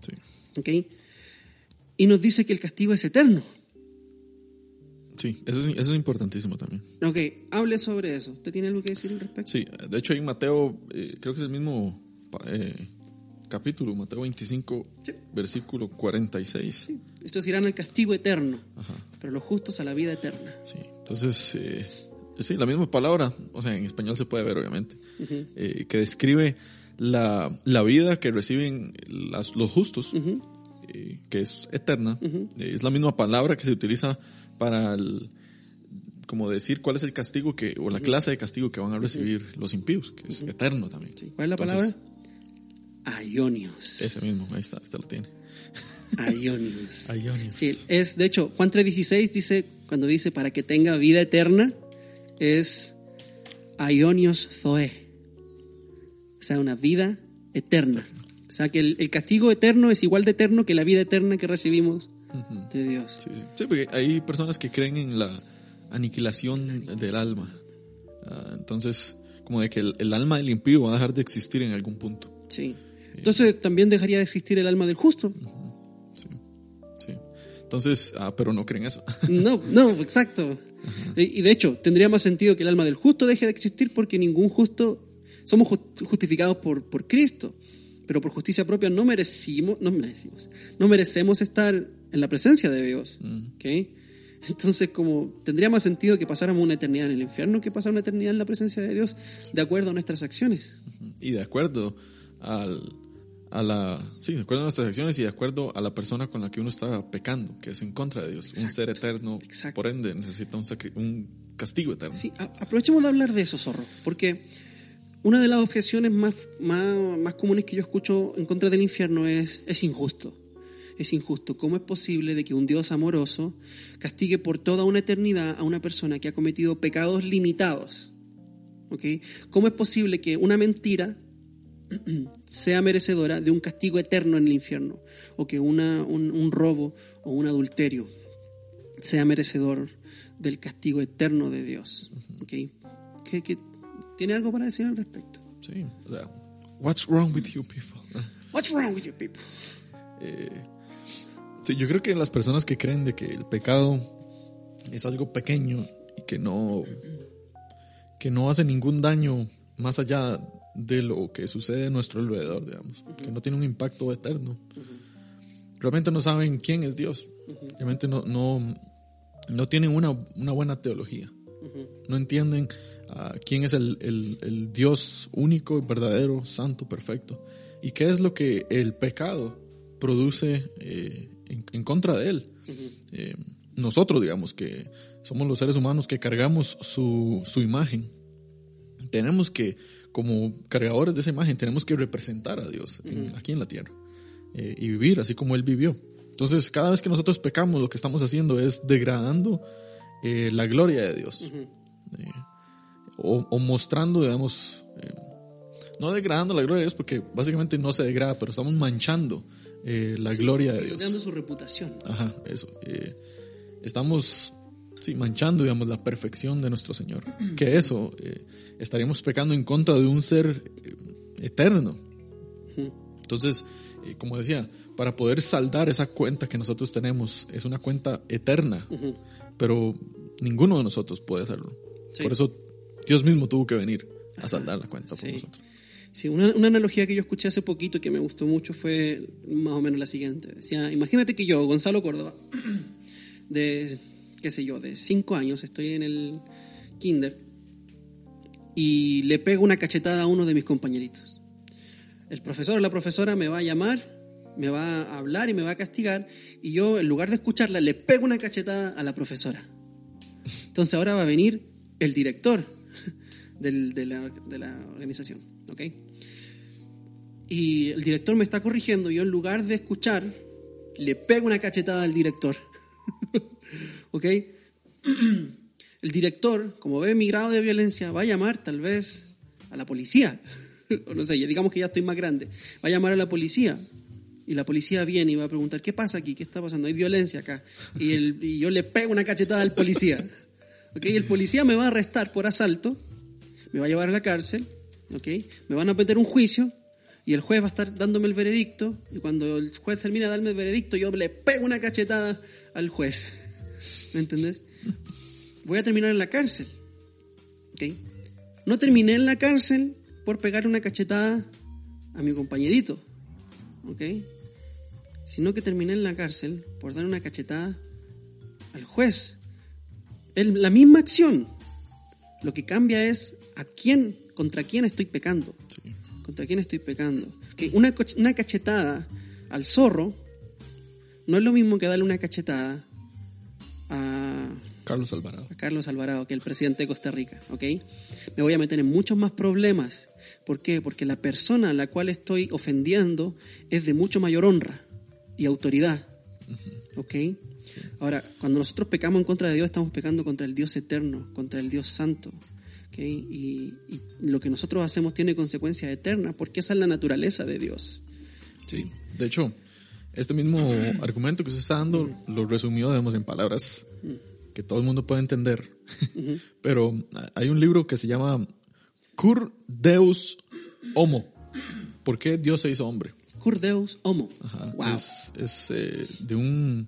Sí. ¿ok? Y nos dice que el castigo es eterno. Sí, eso es, eso es importantísimo también. Ok, hable sobre eso. ¿Usted tiene algo que decir al respecto? Sí, de hecho en Mateo, eh, creo que es el mismo eh, capítulo, Mateo 25, Sí. versículo 46. Sí. Estos irán al castigo eterno, Ajá, pero los justos a la vida eterna. sí. Entonces, eh, sí, la misma palabra, o sea, en español se puede ver, obviamente, Ujú. eh, que describe la, la vida que reciben las- los justos, Ujú. Eh, que es eterna. Eh, es la misma palabra que se utiliza para el, como decir cuál es el castigo que, o la clase de castigo que van a recibir los impíos, que es eterno también. Sí, ¿Cuál es la Entonces, palabra? Aionios. Ese mismo, ahí está, este lo tiene. Aionios. Aionios. Sí, es, de hecho, Juan 3.16 dice, cuando dice para que tenga vida eterna, es Aionios Zoe. O sea, una vida eterna. Sea, que el, el castigo eterno es igual de eterno que la vida eterna que recibimos de Dios. Sí, sí. Sí, porque hay personas que creen en la aniquilación del alma. Ah, entonces, como de que el, el alma del impío va a dejar de existir en algún punto. Sí. Entonces también dejaría de existir el alma del justo. Sí, sí. Entonces, ah, pero no creen eso. No, no, exacto. Y y de hecho, tendría más sentido que el alma del justo deje de existir porque ningún justo, somos ju- justificados por, por Cristo, pero por justicia propia no merecimos, no merecimos, no merecemos estar en la presencia de Dios. Mm. ¿ok? Entonces, como tendría más sentido que pasáramos una eternidad en el infierno que pasar una eternidad en la presencia de Dios, de acuerdo a nuestras acciones. Y de acuerdo al, a la, sí, de acuerdo a nuestras acciones y de acuerdo a la persona con la que uno está pecando, que es en contra de Dios. Un ser eterno, exacto. por ende, necesita un, un castigo eterno. Sí, a- aprovechemos de hablar de eso, Zorro, porque una de las objeciones más, más, más comunes que yo escucho en contra del infierno es, es injusto. Es injusto. ¿Cómo es posible de que un Dios amoroso castigue por toda una eternidad a una persona que ha cometido pecados limitados? ¿Ok? ¿Cómo es posible que una mentira sea merecedora de un castigo eterno en el infierno? O que una, un, un robo o un adulterio sea merecedor del castigo eterno de Dios. ¿Ok? ¿Qué- qué- tiene algo para decir al respecto? Sí, o sea, what's wrong with you people? What's wrong with you people? Eh, sí, yo creo que las personas que creen de que el pecado es algo pequeño y que no, que no hace ningún daño más allá de lo que sucede a nuestro alrededor, digamos, que no tiene un impacto eterno. Realmente no saben quién es Dios. Realmente no, no, no tienen una, una buena teología. No entienden ah, quién es el, el, el, Dios único, verdadero, santo, perfecto. Y qué es lo que el pecado produce eh, en, en, contra de él. Eh, nosotros, digamos, que somos los seres humanos que cargamos su, su imagen, tenemos que, como cargadores de esa imagen, tenemos que representar a Dios aquí en la tierra eh, y vivir así como Él vivió. Entonces, cada vez que nosotros pecamos, lo que estamos haciendo es degradando eh, la gloria de Dios. Eh, o, o, mostrando, digamos, no degradando la gloria de Dios, porque básicamente no se degrada, pero estamos manchando la sí, gloria de Dios. Dando su reputación. Ajá, eso. estamos sí, manchando, digamos, la perfección de nuestro Señor. Que eso, eh, estaríamos pecando en contra de un ser eh, eterno. Entonces, eh, como decía, para poder saldar esa cuenta que nosotros tenemos, es una cuenta eterna, pero ninguno de nosotros puede hacerlo. Sí. Por eso Dios mismo tuvo que venir a saldar la cuenta por sí. nosotros. Sí, una, una, analogía que yo escuché hace poquito que me gustó mucho fue más o menos la siguiente. Decía, imagínate que yo, Gonzalo Córdoba, de qué sé yo, de cinco años, estoy en el kinder y le pego una cachetada a uno de mis compañeritos. El profesor o la profesora me va a llamar, me va a hablar y me va a castigar y yo en lugar de escucharla le pego una cachetada a la profesora. Entonces ahora va a venir el director de, la, de, la, organización, ¿ok? Y el director me está corrigiendo y yo en lugar de escuchar le pego una cachetada al director. ¿Ok? El director, como ve mi grado de violencia, va a llamar tal vez a la policía. o no sé, digamos que ya estoy más grande. Va a llamar a la policía. Y la policía viene y va a preguntar, ¿qué pasa aquí? ¿Qué está pasando? Hay violencia acá. Y, y yo le pego una cachetada al policía. ¿Ok? El policía me va a arrestar por asalto, me va a llevar a la cárcel, ¿ok? Me van a meter un juicio y el juez va a estar dándome el veredicto y cuando el juez termina de darme el veredicto yo le pego una cachetada al juez. ¿Me entendés? Voy a terminar en la cárcel. ¿Ok? No terminé en la cárcel por pegar una cachetada a mi compañerito. ¿Ok? Sino que terminé en la cárcel por dar una cachetada al juez. La misma acción. Lo que cambia es a quién, contra quién estoy pecando. Sí. Contra quién estoy pecando. Que una, una cachetada al zorro no es lo mismo que darle una cachetada a Carlos Alvarado. A Carlos Alvarado, que es el presidente de Costa Rica, ¿ok? Me voy a meter en muchos más problemas. ¿Por qué? Porque la persona a la cual estoy ofendiendo es de mucho mayor honra y autoridad, ¿ok? Sí. Ahora, cuando nosotros pecamos en contra de Dios, estamos pecando contra el Dios eterno, contra el Dios santo, ¿ok? Y, y lo que nosotros hacemos tiene consecuencias eternas, porque esa es la naturaleza de Dios. Sí, de hecho, este mismo argumento que usted está dando lo resumió, digamos, en palabras que todo el mundo puede entender. Uh -huh. Pero hay un libro que se llama Cur Deus Homo. ¿Por qué Dios se hizo hombre? Cur Deus Homo. Ajá. Wow. Es, es eh, de, un,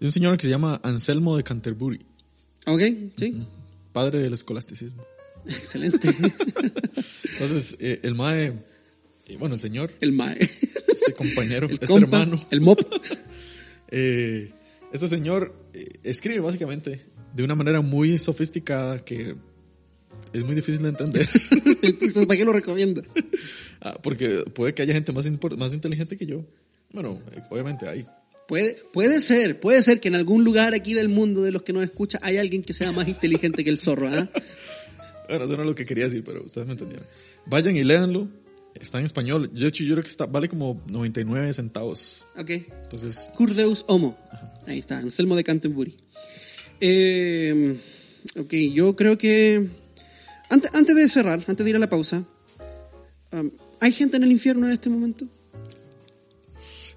de un señor que se llama Anselmo de Canterbury. Ok, sí. Uh -huh. Padre del escolasticismo. Excelente. Entonces, eh, el Mae, eh, bueno, el señor. El Mae. Este compañero, el este compa, hermano. El mop. eh, este señor eh, escribe básicamente de una manera muy sofisticada que es muy difícil de entender. Entonces, ¿para qué lo recomienda? Ah, porque puede que haya gente más, más inteligente que yo. Bueno, obviamente hay. Puede, puede ser, puede ser que en algún lugar aquí del mundo de los que nos escucha hay alguien que sea más inteligente que el zorro, ¿ah? Bueno, eso no es lo que quería decir, pero ustedes me entendieron. Vayan y léanlo. Está en español. Yo, yo creo que está, vale como 99 centavos. Ok. Entonces. Curdeus Homo. Ajá. Ahí está, Anselmo de Canterbury. Eh, ok, yo creo que. Antes, antes de cerrar, antes de ir a la pausa, um, ¿hay gente en el infierno en este momento?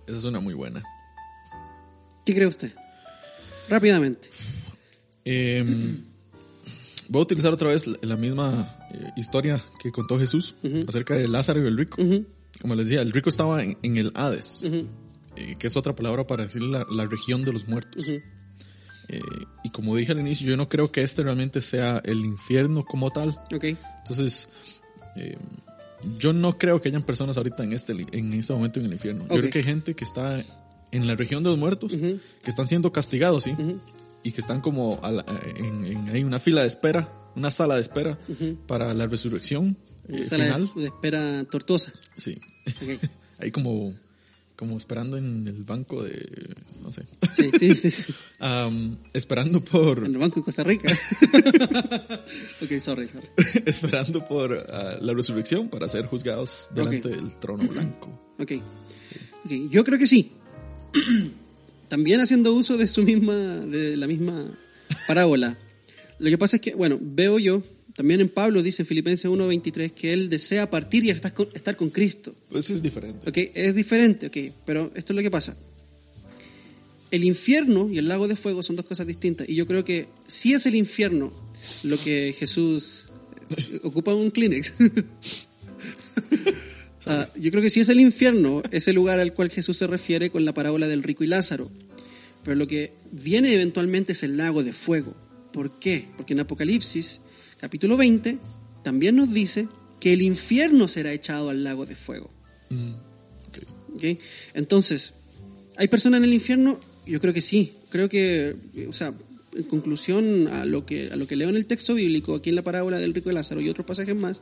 Esa es una muy buena. ¿Qué cree usted? Rápidamente. Eh, voy a utilizar otra vez la misma eh, historia que contó Jesús uh -huh. acerca de Lázaro y el rico. Uh -huh. Como les decía, el rico estaba en, en el Hades, uh -huh. eh, que es otra palabra para decir la, la región de los muertos. Eh, y como dije al inicio, yo no creo que este realmente sea el infierno como tal. Okay. Entonces, eh, yo no creo que hayan personas ahorita en este, en este momento en el infierno. Yo creo que hay gente que está en la región de los muertos, Ujú. que están siendo castigados, ¿sí? Ujú. Y que están como a la- en, en- hay una fila de espera, una sala de espera Ujú. para la resurrección eh, Una sala final. de, de espera tortuosa. Sí. Ok. Ahí como, como esperando en el banco de, no sé, Sí, sí, sí. sí. Am, esperando por, En el banco de Costa Rica. ok, sorry, sorry. esperando por ah, la resurrección para ser juzgados delante Ok. del trono blanco. Ok. Ok, Yo creo que sí. También haciendo uso de su misma, de la misma parábola. Lo que pasa es que, bueno, veo yo, también en Pablo dice en Filipenses 1.23 que él desea partir y estar con, estar con Cristo. Pues es diferente. Ok, es diferente, ok, pero esto es lo que pasa. El infierno y el lago de fuego son dos cosas distintas. Y yo creo que si es el infierno lo que Jesús eh, ocupa un Kleenex. Ah, yo creo que si es el infierno, es el lugar al cual Jesús se refiere con la parábola del rico y Lázaro. Pero lo que viene eventualmente es el lago de fuego. ¿Por qué? Porque en Apocalipsis, capítulo 20, también nos dice que el infierno será echado al lago de fuego. Mm. Entonces, ¿hay personas en el infierno? Yo creo que sí. Creo que, o sea, en conclusión a lo que, a lo que leo en el texto bíblico, aquí en la parábola del rico de Lázaro y otros pasajes más,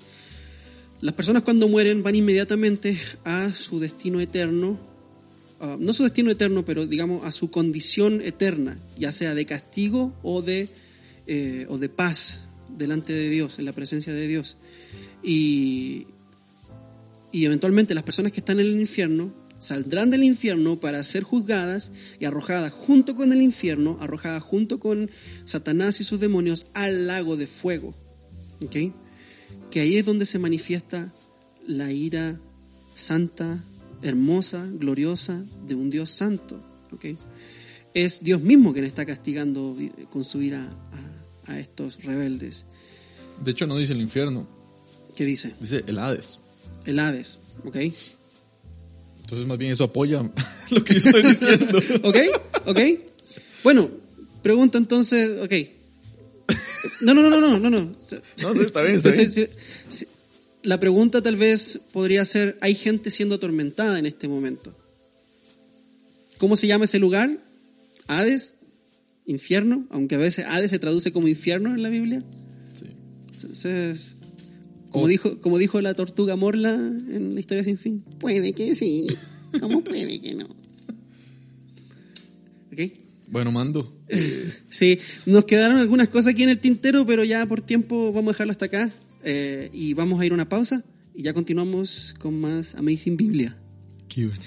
las personas cuando mueren van inmediatamente a su destino eterno, ah, no su destino eterno, pero digamos a su condición eterna, ya sea de castigo o de, eh, o de paz delante de Dios, en la presencia de Dios. Y, y eventualmente las personas que están en el infierno saldrán del infierno para ser juzgadas y arrojadas junto con el infierno, arrojadas junto con Satanás y sus demonios al lago de fuego. ¿Ok? Que ahí es donde se manifiesta la ira santa, hermosa, gloriosa de un Dios santo. ¿Ok? Es Dios mismo quien está castigando con su ira a, a estos rebeldes. De hecho, no dice el infierno, ¿Qué dice? dice el Hades. El Hades. ¿Ok? Entonces, más bien eso apoya lo que yo estoy diciendo. ¿Ok? ¿Ok? Bueno, pregunta entonces, ok. No, no, no, no, no, no. no. No, no, está bien, está bien. Sí, sí, sí. La pregunta tal vez podría ser, ¿hay gente siendo atormentada en este momento? ¿Cómo se llama ese lugar? ¿Hades? ¿Infierno? Aunque a veces Hades se traduce como infierno en la Biblia. Sí. Entonces, como, Oh. dijo, como dijo la tortuga Morla en la historia sin fin. Puede que sí. ¿Cómo puede que no? ¿Ok? Bueno, mando. Sí, nos quedaron algunas cosas aquí en el tintero, pero ya por tiempo vamos a dejarlo hasta acá. Eh, y vamos a ir a una pausa y ya continuamos con más Amazing Biblia. Q&A.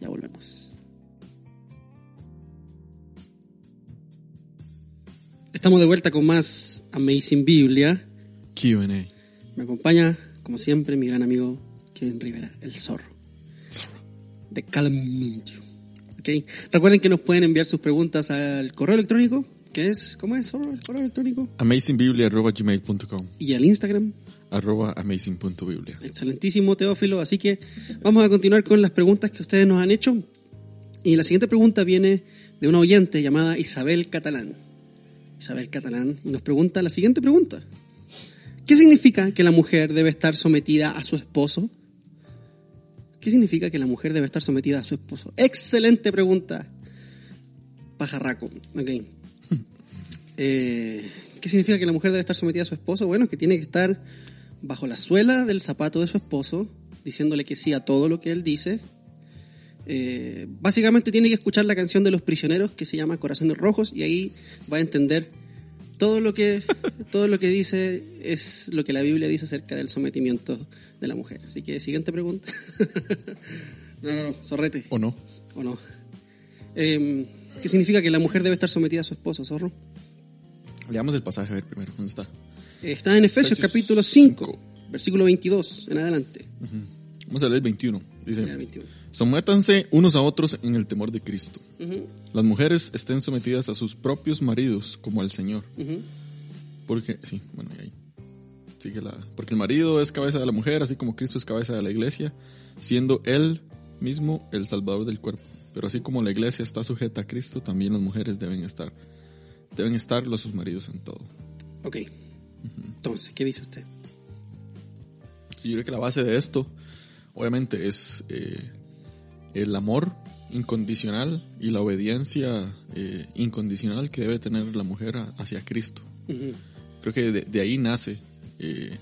Ya volvemos. Estamos de vuelta con más Amazing Biblia. Q&A. Me acompaña, como siempre, mi gran amigo Kevin Rivera, el zorro, de Calamintio. Recuerden que nos pueden enviar sus preguntas al correo electrónico, que es, ¿cómo es el correo electrónico? amazingbiblia.gmail.com Y al Instagram, arroba amazing.biblia. excelentísimo Teófilo. Así que vamos a continuar con las preguntas que ustedes nos han hecho. Y la siguiente pregunta viene de una oyente llamada Isabel Catalán. Isabel Catalán nos pregunta la siguiente pregunta. ¿Qué significa que la mujer debe estar sometida a su esposo? ¿Qué significa que la mujer debe estar sometida a su esposo? Excelente pregunta. Pajarraco. Ok. Eh, ¿Qué significa que la mujer debe estar sometida a su esposo? Bueno, que tiene que estar bajo la suela del zapato de su esposo, diciéndole que sí a todo lo que él dice. Eh, básicamente tiene que escuchar la canción de los prisioneros que se llama Corazones Rojos y ahí va a entender todo lo que todo lo que dice es lo que la Biblia dice acerca del sometimiento de la mujer. Así que siguiente pregunta. no, no, no, zorrete. ¿O no? ¿O no? Eh, ¿Qué significa que la mujer debe estar sometida a su esposo, zorro? Leamos el pasaje a ver primero. ¿Dónde está? Está en Efesios, Efesios capítulo 5, cinco. versículo 22 en adelante. Vamos a leer el 21. Dice, el 21. sométanse unos a otros en el temor de Cristo. Ujú, Las mujeres estén sometidas a sus propios maridos como al Señor. ujú. Porque, sí, bueno, y la, porque el marido es cabeza de la mujer, así como Cristo es cabeza de la iglesia, siendo él mismo el salvador del cuerpo. Pero así como la iglesia está sujeta a Cristo, también las mujeres deben estar, deben estar los sus maridos en todo. Ok. Entonces, ¿qué dice usted? Yo creo que la base de esto, obviamente, es eh, el amor incondicional y la obediencia eh, incondicional que debe tener la mujer a- hacia Cristo. Creo que de, de ahí nace eh,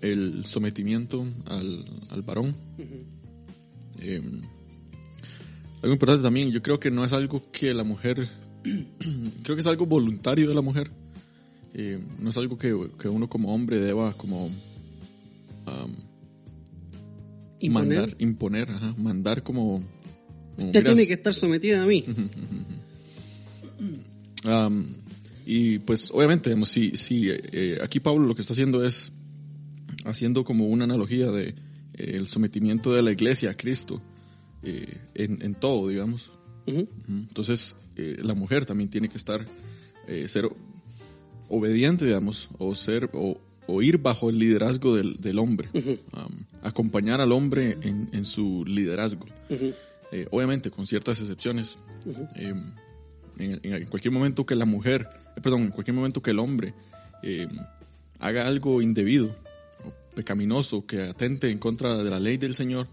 el sometimiento al, al varón. Eh, algo importante también, yo creo que no es algo que la mujer, creo que es algo voluntario de la mujer. Eh, no es algo que, que uno como hombre deba como Imponer. mandar, imponer, ajá, mandar como... como, Usted tiene que estar sometida a mí. Y pues obviamente, digamos, si, si eh, aquí Pablo lo que está haciendo es haciendo como una analogía de eh, el sometimiento de la iglesia a Cristo eh, en, en todo, digamos. Ujú. Ujú. Entonces, eh, la mujer también tiene que estar, eh, ser obediente, digamos, o ser, o, o ir bajo el liderazgo del, del hombre. Am, acompañar al hombre en, en su liderazgo. Ujú. Eh, obviamente, con ciertas excepciones. Eh, en, en cualquier momento que la mujer, eh, perdón, en cualquier momento que el hombre eh, haga algo indebido o pecaminoso que atente en contra de la ley del Señor,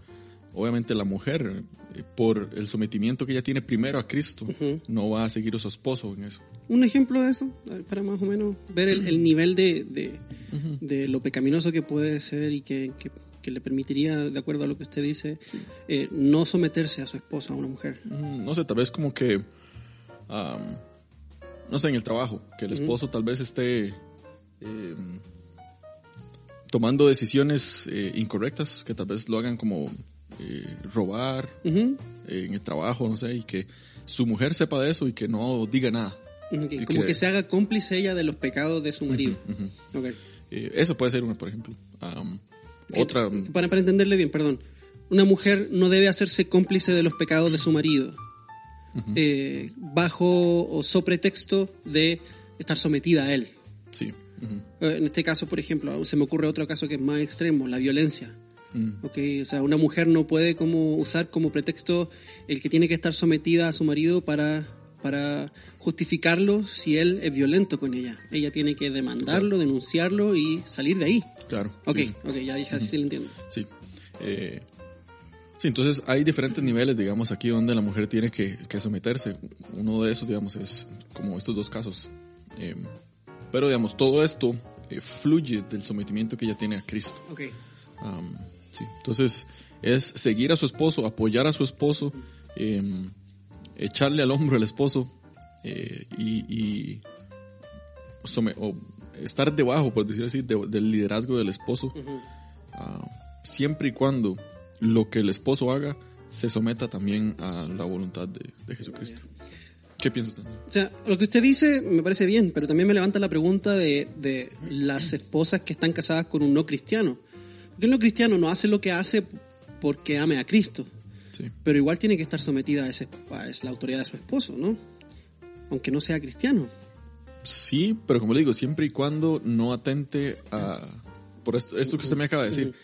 obviamente la mujer, eh, por el sometimiento que ella tiene primero a Cristo, no va a seguir a su esposo en eso. Un ejemplo de eso, ver, para más o menos ver el, el nivel de, de, de lo pecaminoso que puede ser y que, que- que le permitiría, de acuerdo a lo que usted dice, eh, no someterse a su esposa, a una mujer. Mm, No sé, tal vez como que, no sé, en el trabajo, que el esposo tal vez esté eh, tomando decisiones eh, incorrectas, que tal vez lo hagan como eh, robar en el trabajo, no sé, y que su mujer sepa de eso y que no diga nada. Y Como que- que se haga cómplice ella de los pecados de su marido. Eh, eso puede ser una, por ejemplo. Otra, Para, para entenderle bien, perdón. Una mujer no debe hacerse cómplice de los pecados de su marido eh, bajo o so pretexto de estar sometida a él. sí. Eh, En este caso, por ejemplo, se me ocurre otro caso que es más extremo, la violencia. mm. O sea, una mujer no puede como usar como pretexto el que tiene que estar sometida a su marido para, para justificarlo si él es violento con ella. Ella tiene que demandarlo, denunciarlo y salir de ahí. claro. Ok, sí, sí. ok, ya dije así sí lo entiendo. Sí. Eh, sí, entonces hay diferentes niveles, digamos, aquí donde la mujer tiene que, que someterse. Uno de esos, digamos, es como estos dos casos. Eh, pero, digamos, todo esto eh, fluye del sometimiento que ella tiene a Cristo. Ok, Am, sí. Entonces, es seguir a su esposo, apoyar a su esposo, eh, echarle al hombro al esposo eh, y, y o estar debajo, por decirlo así, de- del liderazgo del esposo, ah, siempre y cuando lo que el esposo haga se someta también a la voluntad de, de Jesucristo. ¿Qué piensas? Daniel? O sea, lo que usted dice me parece bien, pero también me levanta la pregunta de, de las esposas que están casadas con un no cristiano. Porque el no cristiano no hace lo que hace porque ame a Cristo, Sí. pero igual tiene que estar sometida a, ese, a la autoridad de su esposo, ¿no? Aunque no sea cristiano. Sí, pero como le digo, siempre y cuando no atente a... Por esto, esto que usted me acaba de decir.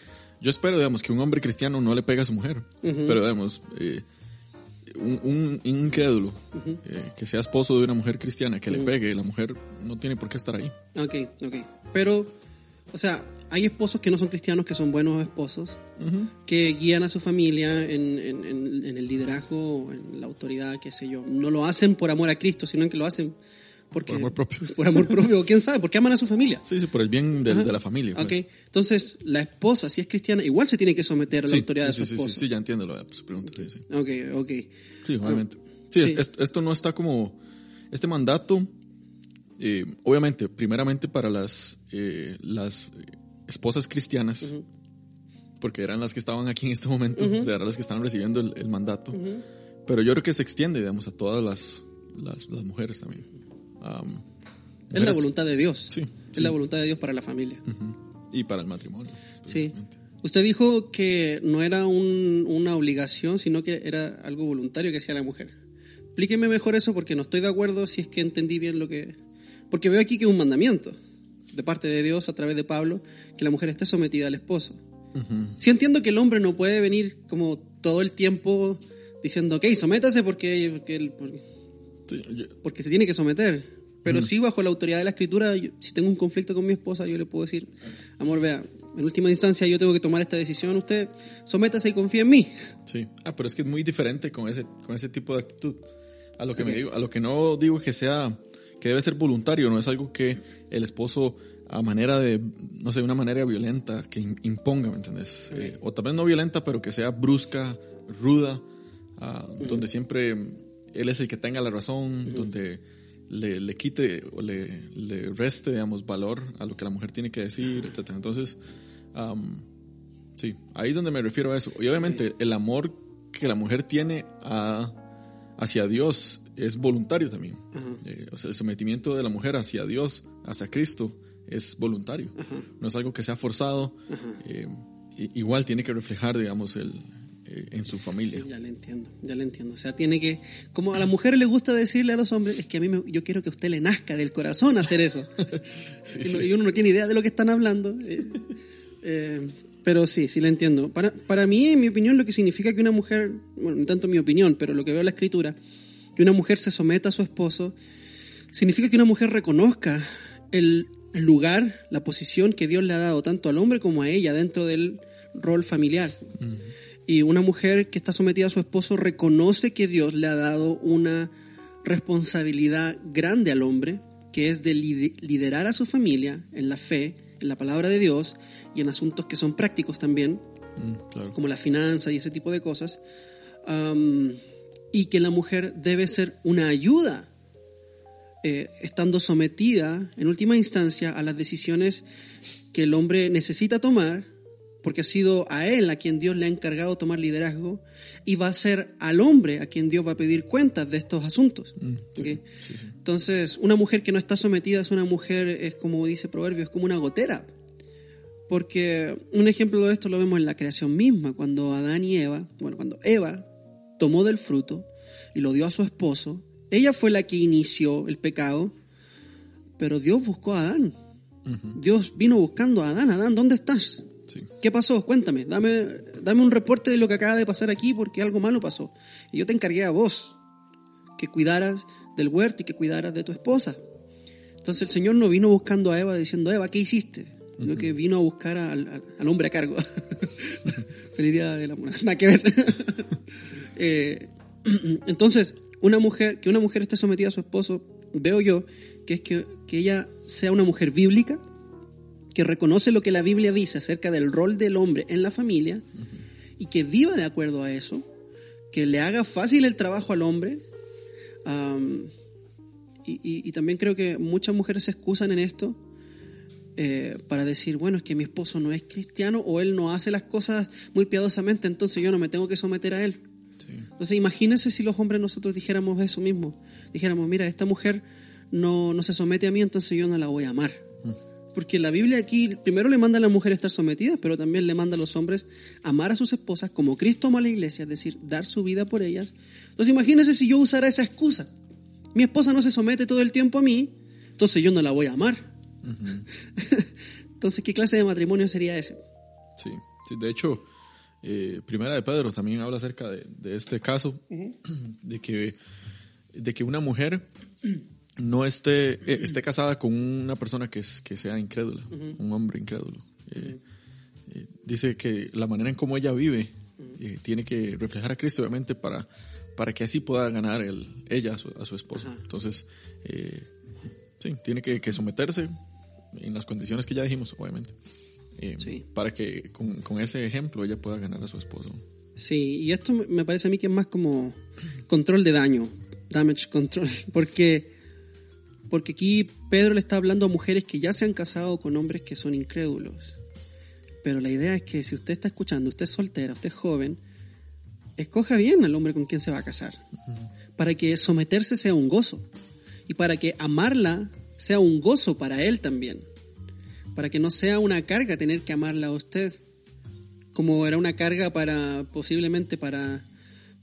Yo espero, digamos, que un hombre cristiano no le pegue a su mujer. Pero, digamos, eh, un, un incrédulo eh, que sea esposo de una mujer cristiana que le pegue, la mujer no tiene por qué estar ahí. Ok, ok. Pero, o sea, hay esposos que no son cristianos, que son buenos esposos, que guían a su familia en, en- en- en el liderazgo, en la autoridad, qué sé yo. No lo hacen por amor a Cristo, sino que lo hacen porque, Por amor propio. Por amor propio, quién sabe, porque aman a su familia. Sí, sí, por el bien Ajá. de la familia. pues. Ok, entonces la esposa, si es cristiana, igual se tiene que someter a la Sí, autoridad sí, de su sí, esposo. sí, sí, ya entiendo la su pregunta. sí, sí. Ok, ok. Sí, obviamente. Sí, Sí. es- es- esto no está como... Este mandato, eh, obviamente, primeramente para las, eh, las esposas cristianas, porque eran las que estaban aquí en este momento, o sea, eran las que estaban recibiendo el, el mandato. Pero yo creo que se extiende, digamos, a todas las, las, las mujeres también. Am, Es la mujeres- voluntad de Dios. Sí, Es sí. la voluntad de Dios para la familia. Ujú. Y para el matrimonio. Sí. Usted dijo que no era un- una obligación, sino que era algo voluntario que hacía la mujer. Explíqueme mejor eso porque no estoy de acuerdo si es que entendí bien lo que... Porque veo aquí que es un mandamiento de parte de Dios a través de Pablo que la mujer esté sometida al esposo. Ujú. Sí entiendo que el hombre no puede venir como todo el tiempo diciendo, ok, sométase porque, porque, el- porque se tiene que someter. Pero sí, bajo la autoridad de la escritura, yo- si tengo un conflicto con mi esposa, yo le puedo decir, amor, vea, en última instancia yo tengo que tomar esta decisión, usted sométase y confía en mí. Sí. Ah, pero es que es muy diferente con ese, con ese tipo de actitud. A lo que me digo, a lo que no digo que sea, que debe ser voluntario, no es algo que el esposo a manera de, no sé, una manera violenta, que im- imponga, ¿me entiendes? Eh, o tal vez no violenta, pero que sea brusca, ruda, ah, donde siempre él es el que tenga la razón, donde le, le quite o le, le reste, digamos, valor a lo que la mujer tiene que decir, etc. Entonces, Sí, ahí es donde me refiero a eso. Y obviamente el amor que la mujer tiene a- hacia Dios es voluntario también. Eh, o sea, el sometimiento de la mujer hacia Dios, hacia Cristo, es voluntario. No es algo que sea forzado. Eh, igual tiene que reflejar, digamos, el, en su familia. Sí, ya le entiendo, ya le entiendo. O sea, tiene que, como a la mujer le gusta decirle a los hombres, es que a mí me- yo quiero que a usted le nazca del corazón hacer eso. y, no- y uno no tiene idea de lo que están hablando. eh, eh, pero sí, sí le entiendo. Para, para mí, en mi opinión, lo que significa que una mujer, bueno, no tanto mi opinión, pero lo que veo en la escritura, que una mujer se someta a su esposo, significa que una mujer reconozca el lugar, la posición que Dios le ha dado tanto al hombre como a ella dentro del rol familiar. Y una mujer que está sometida a su esposo reconoce que Dios le ha dado una responsabilidad grande al hombre, que es de lide- liderar a su familia en la fe, en la palabra de Dios y en asuntos que son prácticos también, Mm, claro. como la finanza y ese tipo de cosas, y que la mujer debe ser una ayuda, eh, estando sometida en última instancia a las decisiones que el hombre necesita tomar, porque ha sido a él a quien Dios le ha encargado tomar liderazgo, y va a ser al hombre a quien Dios va a pedir cuentas de estos asuntos. Mm, sí, ¿ok? sí, sí. Entonces, una mujer que no está sometida es una mujer, es como dice Proverbio, es como una gotera. Porque un ejemplo de esto lo vemos en la creación misma, cuando Adán y Eva, bueno, cuando Eva tomó del fruto y lo dio a su esposo, ella fue la que inició el pecado, pero Dios buscó a Adán. Dios vino buscando a Adán. Adán, ¿dónde estás? Sí. ¿Qué pasó? Cuéntame, dame, dame un reporte de lo que acaba de pasar aquí porque algo malo pasó. Y yo te encargué a vos que cuidaras del huerto y que cuidaras de tu esposa. Entonces el Señor no vino buscando a Eva diciendo, Eva, ¿qué hiciste? Sino que vino a buscar al, al- al hombre a cargo. Feliz día de la mujer. Nada que ver. Eh, entonces, una mujer, que una mujer esté sometida a su esposo, veo yo que es que, que ella sea una mujer bíblica, que reconoce lo que la Biblia dice acerca del rol del hombre en la familia y que viva de acuerdo a eso, que le haga fácil el trabajo al hombre. y- y también creo que muchas mujeres se excusan en esto eh, para decir, bueno, es que mi esposo no es cristiano o él no hace las cosas muy piadosamente, entonces yo no me tengo que someter a él. sí. Entonces imagínense si los hombres nosotros dijéramos eso mismo. Dijéramos, mira, esta mujer no, no se somete a mí, entonces yo no la voy a amar. Porque la Biblia aquí primero le manda a la mujer estar sometida, pero también le manda a los hombres amar a sus esposas como Cristo amó a la iglesia, es decir, dar su vida por ellas. Entonces imagínense si yo usara esa excusa. Mi esposa no se somete todo el tiempo a mí, entonces yo no la voy a amar. Ujú. Entonces, ¿qué clase de matrimonio sería ese? Sí, sí, de hecho, eh, Primera de Pedro también habla acerca de, de este caso, de, que, de que una mujer no esté, eh, esté casada con una persona que, es, que sea incrédula, un hombre incrédulo. Eh, eh, dice que la manera en cómo ella vive tiene que reflejar a Cristo, obviamente, para, para que así pueda ganar el, ella a su, a su esposo. Ajá. Entonces, sí, tiene que, que someterse en las condiciones que ya dijimos, obviamente. Eh, Sí. Para que con, con ese ejemplo ella pueda ganar a su esposo. Sí, y esto me- me parece a mí que es más como control de daño, damage control, porque, porque aquí Pedro le está hablando a mujeres que ya se han casado con hombres que son incrédulos. Pero la idea es que si usted está escuchando, usted es soltera, usted es joven, escoja bien al hombre con quien se va a casar, para que someterse sea un gozo y para que amarla sea un gozo para él también, para que no sea una carga tener que amarla a usted como era una carga para posiblemente para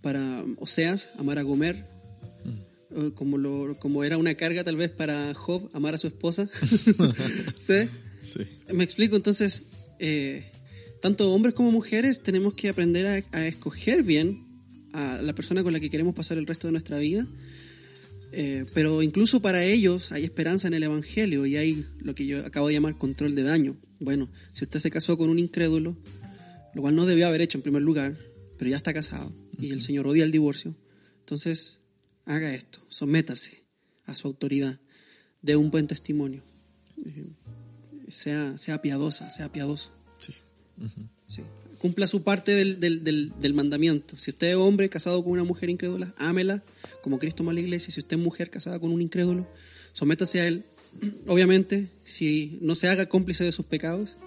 para Oseas amar a Gomer como lo como era una carga tal vez para Job amar a su esposa ¿Sí? Sí. me explico entonces eh, tanto hombres como mujeres tenemos que aprender a, a escoger bien a la persona con la que queremos pasar el resto de nuestra vida Eh, pero incluso para ellos hay esperanza en el Evangelio y hay lo que yo acabo de llamar control de daño. Bueno, si usted se casó con un incrédulo, lo cual no debió haber hecho en primer lugar, pero ya está casado y el Señor odia el divorcio, entonces haga esto, sométase a su autoridad, de un buen testimonio, eh, sea, sea piadosa, sea piadoso. Sí. Sí. Cumpla su parte del, del, del, mandamiento. Si usted es hombre casado con una mujer incrédula, ámela como Cristo amó a la iglesia. Si usted es mujer casada con un incrédulo, sométase a él. Obviamente, si no se haga cómplice de sus pecados,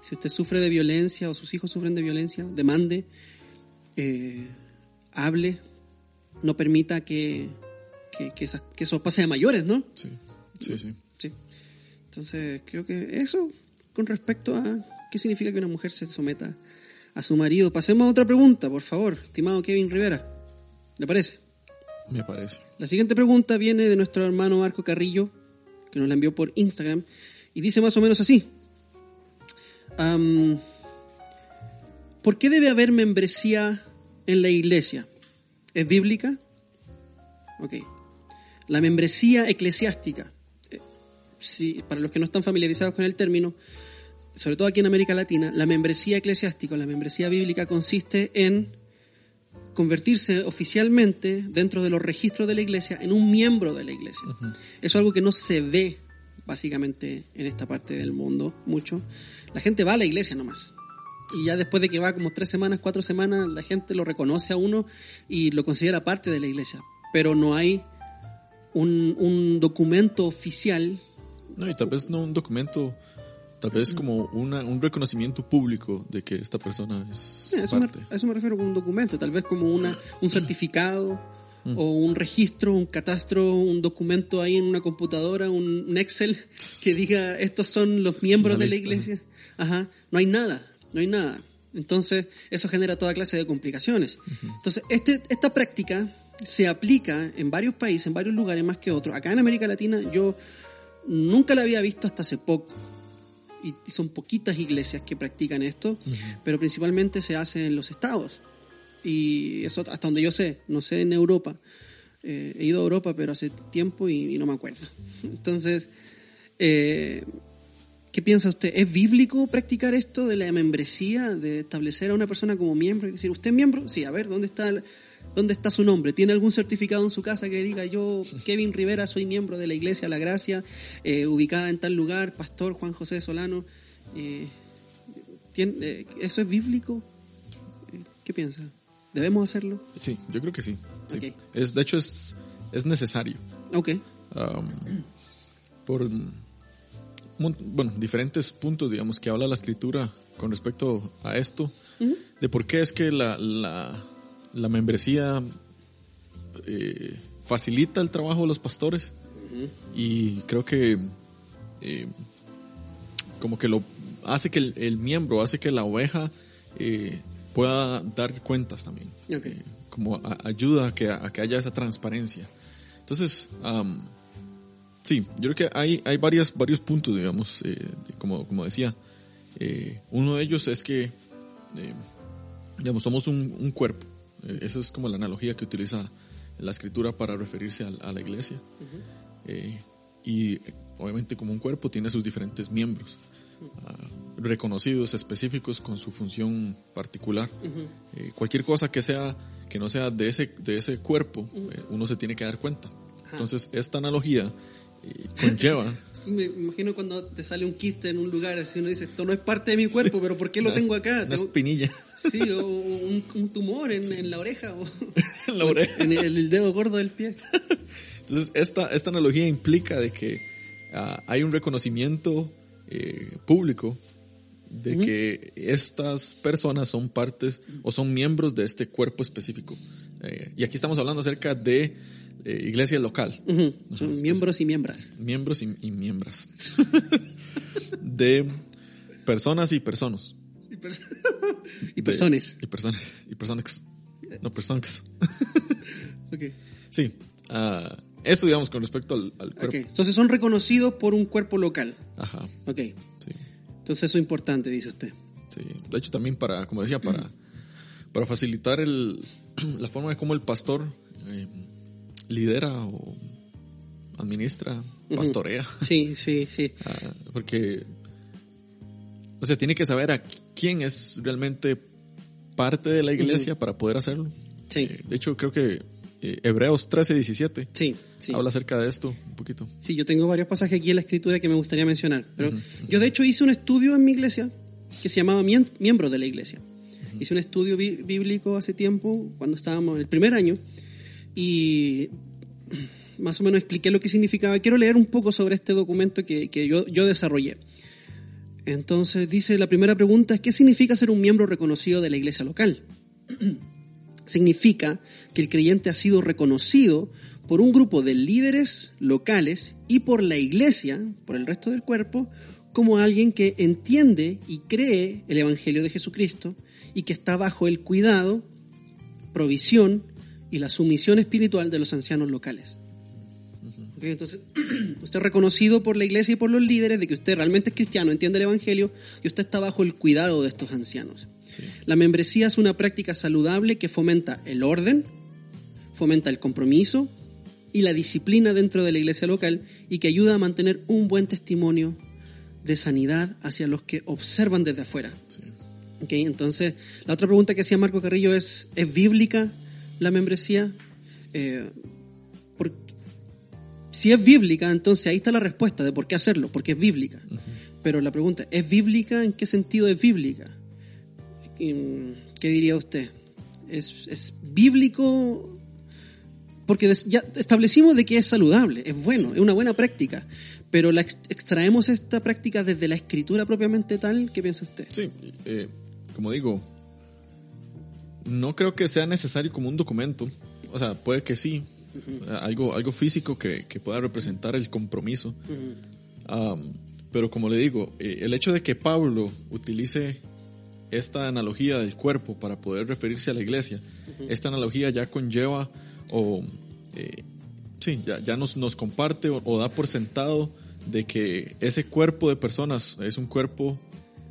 si usted sufre de violencia o sus hijos sufren de violencia, demande, eh, hable, no permita que, que, que, que, eso pase a mayores, ¿no? Sí, sí, sí. sí. Entonces, creo que eso con respecto a qué significa que una mujer se someta a su marido. Pasemos a otra pregunta, por favor, estimado Kevin Rivera. ¿Le parece? Me parece. La siguiente pregunta viene de nuestro hermano Marco Carrillo, que nos la envió por Instagram, y dice más o menos así. Um, ¿Por qué debe haber membresía en la iglesia? ¿Es bíblica? Ok. La membresía eclesiástica. Eh, si, para los que no están familiarizados con el término, sobre todo aquí en América Latina, la membresía eclesiástica, la membresía bíblica consiste en convertirse oficialmente dentro de los registros de la iglesia en un miembro de la iglesia. Eso es algo que no se ve básicamente en esta parte del mundo mucho. La gente va a la iglesia nomás. Y ya después de que va como tres semanas, cuatro semanas, la gente lo reconoce a uno y lo considera parte de la iglesia. Pero no hay un, un documento oficial. No, y tal vez no un documento Tal vez como una, un reconocimiento público de que esta persona es sí, eso parte. Me, a eso me refiero con un documento, tal vez como una, un certificado o un registro, un catastro, un documento ahí en una computadora, un, un Excel que diga estos son los miembros de la iglesia. Ajá, no hay nada, no hay nada. Entonces, eso genera toda clase de complicaciones. Entonces, este, esta práctica se aplica en varios países, en varios lugares más que otros. Acá en América Latina yo nunca la había visto hasta hace poco y son poquitas iglesias que practican esto, uh -huh. pero principalmente se hace en los estados. Y eso hasta donde yo sé, no sé en Europa. Eh, he ido a Europa, pero hace tiempo y, y no me acuerdo. Entonces, eh, ¿qué piensa usted? ¿Es bíblico practicar esto de la membresía, de establecer a una persona como miembro y decir, ¿usted es miembro? Sí, a ver, ¿dónde está el, ¿Dónde está su nombre? ¿Tiene algún certificado en su casa que diga yo, Kevin Rivera, soy miembro de la Iglesia La Gracia, eh, ubicada en tal lugar, pastor Juan José Solano? Eh, ¿tiene, eh, ¿Eso es bíblico? ¿Qué piensa? ¿Debemos hacerlo? Sí, yo creo que sí. sí. Okay. Es, de hecho, es, es necesario. Ok. Um, por bueno, diferentes puntos, digamos, que habla la escritura con respecto a esto, uh -huh. de por qué es que la, la la membresía eh, facilita el trabajo de los pastores uh -huh. y creo que eh, como que lo hace que el, el, miembro, hace que la oveja eh, pueda dar cuentas también. Okay. como a, ayuda a que, a que, haya esa transparencia. Entonces, um, sí, yo creo que hay, hay varias, varios puntos, digamos, como, como decía. uno de ellos es que, digamos, somos un, un cuerpo esa es como la analogía que utiliza la escritura para referirse a, a la iglesia. Uh -huh. eh, y obviamente como un cuerpo tiene sus diferentes miembros, uh -huh. uh, reconocidos, específicos con su función particular. -huh. Eh, cualquier cosa que sea que no sea de ese, de ese cuerpo, eh, uno se tiene que dar cuenta. Entonces, esta analogía eh, conlleva. Me imagino cuando te sale un quiste en un lugar, así uno dice, esto no es parte de mi cuerpo, pero ¿por qué lo tengo acá? Una espinilla. Sí, o un, un tumor en, sí. en, la oreja. O, en la oreja. En el, el, dedo gordo del pie. Entonces, esta, esta analogía implica de que uh, hay un reconocimiento eh, público de uh -huh. que estas personas son partes o son miembros de este cuerpo específico. Eh, y aquí estamos hablando acerca de eh, iglesia local. Uh -huh. Son miembros y miembras. Miembros y, y miembros. de personas y personas. Y, pers y personas. Y personas. Y personas. No, personas. ok. Sí. Uh, eso, digamos, con respecto al, al cuerpo. Okay. Entonces son reconocidos por un cuerpo local. Ajá. Ok. Sí. Entonces eso es importante, dice usted. Sí. De hecho, también para, como decía, para, para facilitar el, la forma de cómo el pastor eh, lidera o administra, pastorea. Sí, sí, sí. Ah, porque, o sea, tiene que saber a quién es realmente parte de la iglesia para poder hacerlo. Sí. Eh, de hecho, creo que eh, Hebreos 13, 17 Sí, sí. habla acerca de esto un poquito. Sí, yo tengo varios pasajes aquí en la escritura que me gustaría mencionar. Pero yo de hecho hice un estudio en mi iglesia que se llamaba Mien- Miembros de la Iglesia. Hice un estudio bí- bíblico hace tiempo, cuando estábamos en el primer año, y más o menos expliqué lo que significaba. Quiero leer un poco sobre este documento que, que yo, yo desarrollé. Entonces dice, la primera pregunta es, ¿qué significa ser un miembro reconocido de la iglesia local? significa que el creyente ha sido reconocido por un grupo de líderes locales y por la iglesia, por el resto del cuerpo, como alguien que entiende y cree el Evangelio de Jesucristo y que está bajo el cuidado, provisión y la sumisión espiritual de los ancianos locales. Entonces, usted es reconocido por la iglesia y por los líderes de que usted realmente es cristiano, entiende el Evangelio y usted está bajo el cuidado de estos ancianos. La membresía es una práctica saludable que fomenta el orden, fomenta el compromiso y la disciplina dentro de la iglesia local y que ayuda a mantener un buen testimonio de sanidad hacia los que observan desde afuera. Sí. Ok, Entonces, la otra pregunta que hacía Marco Carrillo es, ¿es bíblica la membresía? Eh, si es bíblica, entonces ahí está la respuesta de por qué hacerlo, porque es bíblica. Pero la pregunta, ¿es bíblica? ¿En qué sentido es bíblica? Mm, ¿Qué diría usted? ¿Es, es bíblico? Porque ya establecimos de que es saludable, es bueno, es una buena práctica, pero la ex- extraemos esta práctica desde la escritura propiamente tal, ¿qué piensa usted? Sí, eh, como digo, no creo que sea necesario como un documento. O sea, puede que sí, algo, algo físico que, que pueda representar el compromiso. Am, pero como le digo, eh, el hecho de que Pablo utilice esta analogía del cuerpo para poder referirse a la iglesia, esta analogía ya conlleva o eh, sí, ya, ya nos, nos comparte o, o da por sentado de que ese cuerpo de personas es un cuerpo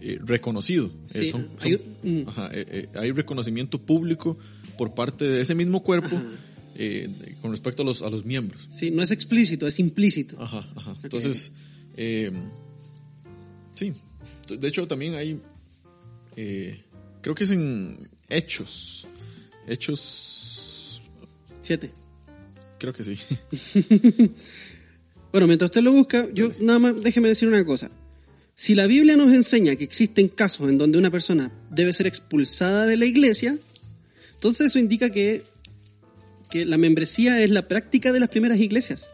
eh, reconocido. Sí, son- hay- son- ajá, hay reconocimiento público por parte de ese mismo cuerpo eh, con respecto a los, a los miembros. Sí, no es explícito, es implícito. Ajá, ajá. Entonces, eh, sí. De hecho, también hay, eh, creo que es en Hechos. Hechos, Siete. creo que sí. Bueno, mientras usted lo busca, yo nada más déjeme decir una cosa. Si la Biblia nos enseña que existen casos en donde una persona debe ser expulsada de la iglesia, entonces eso indica que, que la membresía es la práctica de las primeras iglesias.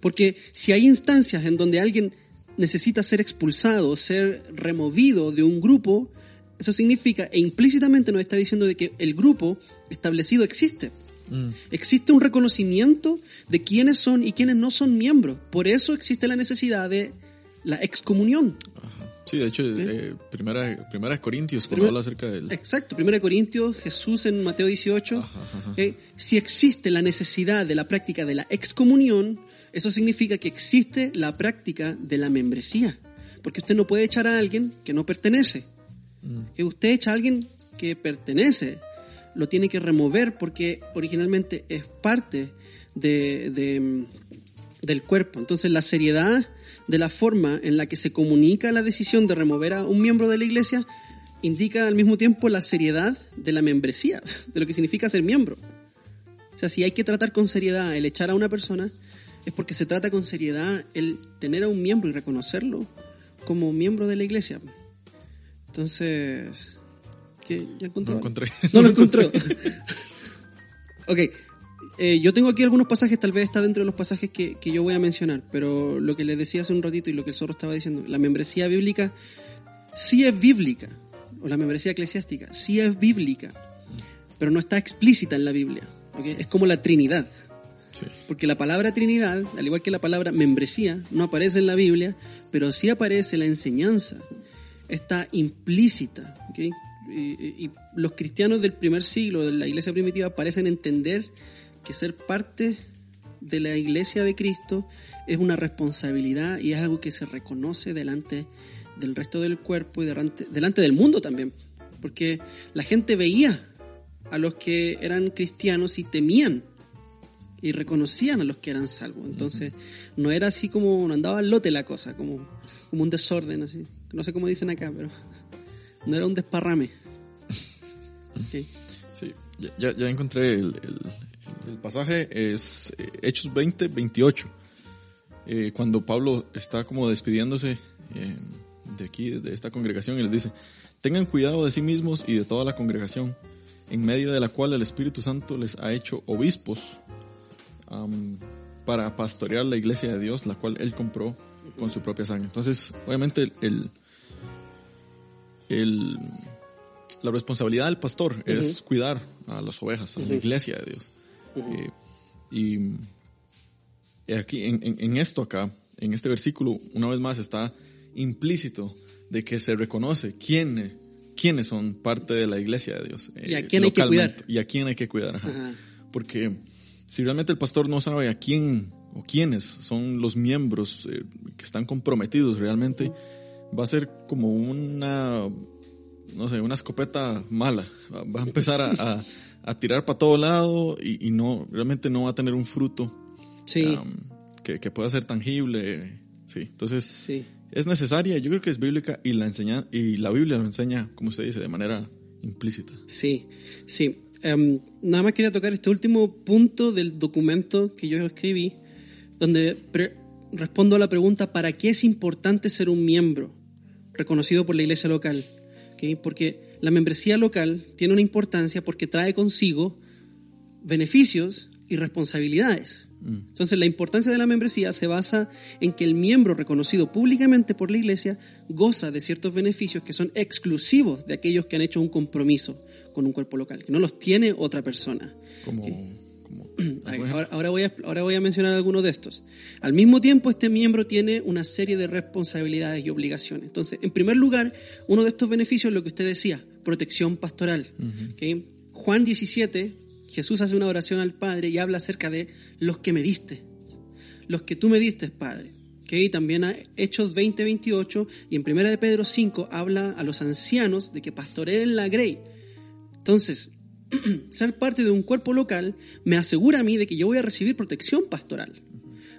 Porque si hay instancias en donde alguien necesita ser expulsado, ser removido de un grupo, eso significa e implícitamente nos está diciendo de que el grupo establecido existe. Mm, Existe un reconocimiento de quiénes son y quiénes no son miembros. Por eso existe la necesidad de la excomunión. ajá. Sí, de hecho, eh, primera, primera Corintios, cuando habla acerca del... Exacto, 1 Corintios, Jesús en Mateo 18. Ajá, ajá. eh, si existe la necesidad de la práctica de la excomunión, eso significa que existe la práctica de la membresía. Porque usted no puede echar a alguien que no pertenece. Mm, Que usted echa a alguien que pertenece, lo tiene que remover porque originalmente es parte de, de, del cuerpo. Entonces la seriedad de la forma en la que se comunica la decisión de remover a un miembro de la iglesia indica al mismo tiempo la seriedad de la membresía, de lo que significa ser miembro. O sea, si hay que tratar con seriedad el echar a una persona, es porque se trata con seriedad el tener a un miembro y reconocerlo como miembro de la iglesia. Entonces, ¿qué? ¿Ya encontró? No encontré. No lo encontró. ok. Eh, yo tengo aquí algunos pasajes, tal vez está dentro de los pasajes que, que yo voy a mencionar, pero lo que les decía hace un ratito y lo que el zorro estaba diciendo, la membresía bíblica sí es bíblica, o la membresía eclesiástica sí es bíblica, pero no está explícita en la Biblia. ¿ok? Es como la Trinidad. Sí. Porque la palabra Trinidad, al igual que la palabra membresía, no aparece en la Biblia, pero sí aparece la enseñanza. Está implícita. ¿ok? Y, y- y los cristianos del primer siglo, de la iglesia primitiva, parecen entender que ser parte de la iglesia de Cristo es una responsabilidad y es algo que se reconoce delante del resto del cuerpo y delante, delante del mundo también. Porque la gente veía a los que eran cristianos y temían y reconocían a los que eran salvos. Entonces, no era así como, no andaba al lote la cosa, como, como un desorden, así. No sé cómo dicen acá, pero no era un desparrame. Sí, ya, ya encontré el, el, pasaje, es eh, Hechos 20, 28. Eh, cuando Pablo está como despidiéndose eh, de aquí, de esta congregación, y les dice, tengan cuidado de sí mismos y de toda la congregación, en medio de la cual el Espíritu Santo les ha hecho obispos para pastorear la iglesia de Dios, la cual él compró con su propia sangre. Entonces, obviamente, el, el, la responsabilidad del pastor es cuidar a las ovejas, a la iglesia de Dios. Eh, y aquí, en, en, esto acá, en este versículo, una vez más está implícito de que se reconoce quién, quiénes son parte de la iglesia de Dios. Y a eh, quién hay que cuidar. Y a quién hay que cuidar. Porque si realmente el pastor no sabe a quién o quiénes son los miembros eh, que están comprometidos realmente, va a ser como una, no sé, una escopeta mala. Va a empezar a, a, tirar para todo lado y, no, realmente no va a tener un fruto que, que, pueda ser tangible. Sí, entonces sí. es necesaria, yo creo que es bíblica y la, enseña, y la Biblia lo enseña, como usted dice, de manera implícita. Sí, sí. Em, nada más quería tocar este último punto del documento que yo escribí, donde respondo a la pregunta, ¿para qué es importante ser un miembro reconocido por la iglesia local? Porque la membresía local tiene una importancia porque trae consigo beneficios y responsabilidades. Mm. Entonces, la importancia de la membresía se basa en que el miembro reconocido públicamente por la iglesia goza de ciertos beneficios que son exclusivos de aquellos que han hecho un compromiso con un cuerpo local, que no los tiene otra persona. Como, ahora, voy a, ahora voy a mencionar algunos de estos. Al mismo tiempo, este miembro tiene una serie de responsabilidades y obligaciones. Entonces, en primer lugar, uno de estos beneficios es lo que usted decía, protección pastoral. Juan 17, Jesús hace una oración al Padre y habla acerca de los que me diste, los que tú me diste, Padre. que También a Hechos 20, 28 y en 1 de Pedro 5 habla a los ancianos de que pastoreen la grey entonces, ser parte de un cuerpo local me asegura a mí de que yo voy a recibir protección pastoral.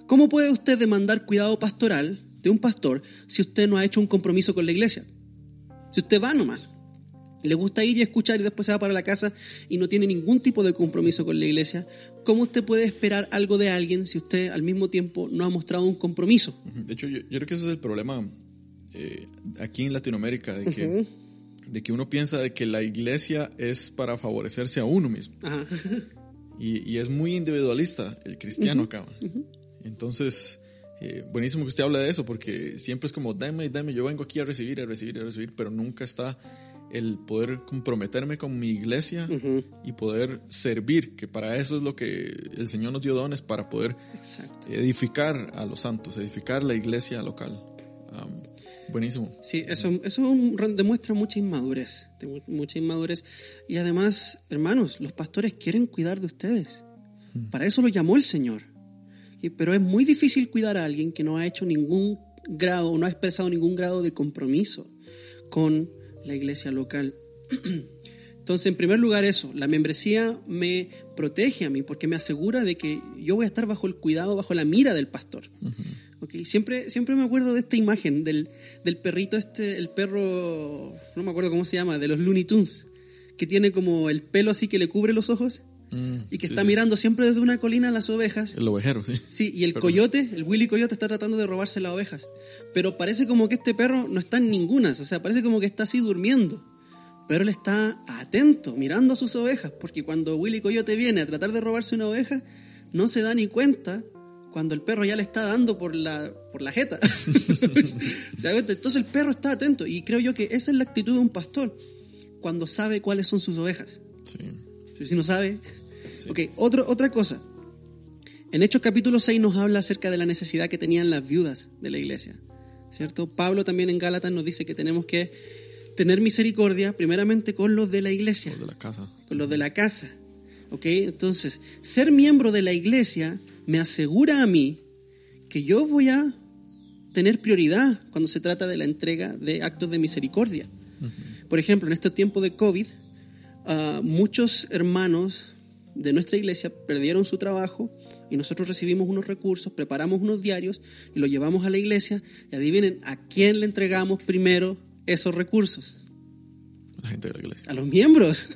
¿Cómo puede usted demandar cuidado pastoral de un pastor si usted no ha hecho un compromiso con la iglesia? Si usted va nomás, le gusta ir y escuchar y después se va para la casa y no tiene ningún tipo de compromiso con la iglesia, ¿cómo usted puede esperar algo de alguien si usted al mismo tiempo no ha mostrado un compromiso? De hecho, yo, creo que ese es el problema eh, aquí en Latinoamérica, de que de que uno piensa de que la iglesia es para favorecerse a uno mismo. Y, es muy individualista el cristiano acá. Entonces, eh, buenísimo que usted habla de eso, porque siempre es como, dame, dame, yo vengo aquí a recibir, a recibir, a recibir, pero nunca está el poder comprometerme con mi iglesia y poder servir, que para eso es lo que el Señor nos dio dones, para poder edificar a los santos, edificar la iglesia local. Buenísimo. Sí, eso, eso demuestra mucha inmadurez, mucha inmadurez. Y además, hermanos, los pastores quieren cuidar de ustedes. Hmm. Para eso lo llamó el Señor. Pero es muy difícil cuidar a alguien que no ha hecho ningún grado, no ha expresado ningún grado de compromiso con la iglesia local. Entonces, en primer lugar, eso, la membresía me protege a mí porque me asegura de que yo voy a estar bajo el cuidado, bajo la mira del pastor. Siempre, siempre me acuerdo de esta imagen del, del, perrito este, el perro, no me acuerdo cómo se llama, de los Looney Tunes, que tiene como el pelo así que le cubre los ojos mm, y que está mirando siempre desde una colina a las ovejas. El ovejero, sí. Sí, y el coyote, el Willy Coyote está tratando de robarse las ovejas. Pero parece como que este perro no está en ninguna, o sea, parece como que está así durmiendo. Pero él está atento, mirando a sus ovejas, porque cuando Willy Coyote viene a tratar de robarse una oveja, no se da ni cuenta cuando el perro ya le está dando por la, por la jeta. Entonces el perro está atento y creo yo que esa es la actitud de un pastor cuando sabe cuáles son sus ovejas. Si no sabe... Ok, otra cosa. En Hechos capítulo 6 nos habla acerca de la necesidad que tenían las viudas de la iglesia. ¿Cierto? Pablo también en Gálatas nos dice que tenemos que tener misericordia primeramente con los de la iglesia. Con los de la casa. Con los de la casa. ¿Ok? Entonces, ser miembro de la iglesia me asegura a mí que yo voy a tener prioridad cuando se trata de la entrega de actos de misericordia. Por ejemplo, en este tiempo de COVID, ah, muchos hermanos de nuestra iglesia perdieron su trabajo, y nosotros recibimos unos recursos, preparamos unos diarios y los llevamos a la iglesia y adivinen a quién le entregamos primero esos recursos. La gente de la iglesia. A los miembros,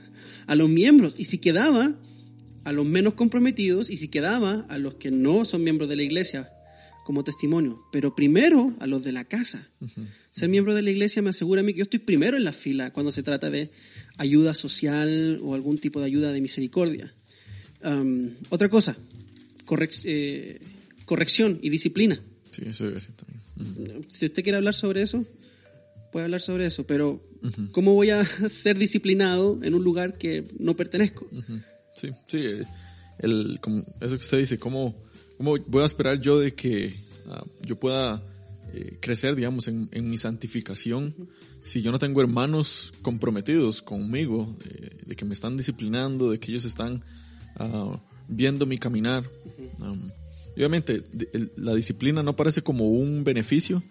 a los miembros. Y si quedaba, a los menos comprometidos y si quedaba, a los que no son miembros de la iglesia como testimonio. Pero primero a los de la casa. Ser miembro de la iglesia me asegura a mí que yo estoy primero en la fila cuando se trata de ayuda social o algún tipo de ayuda de misericordia. Um, otra cosa, correc- eh, corrección y disciplina. Sí, eso también. Si usted quiere hablar sobre eso, puede hablar sobre eso, pero ¿cómo voy a ser disciplinado en un lugar que no pertenezco? Sí, sí. eh, El, como eso que usted dice, ¿cómo, cómo voy a esperar yo de que ah, yo pueda eh, crecer, digamos, en, en mi santificación si yo no tengo hermanos comprometidos conmigo, eh, de que me están disciplinando, de que ellos están ah, viendo mi caminar? Um, obviamente, de- el- la disciplina no parece como un beneficio,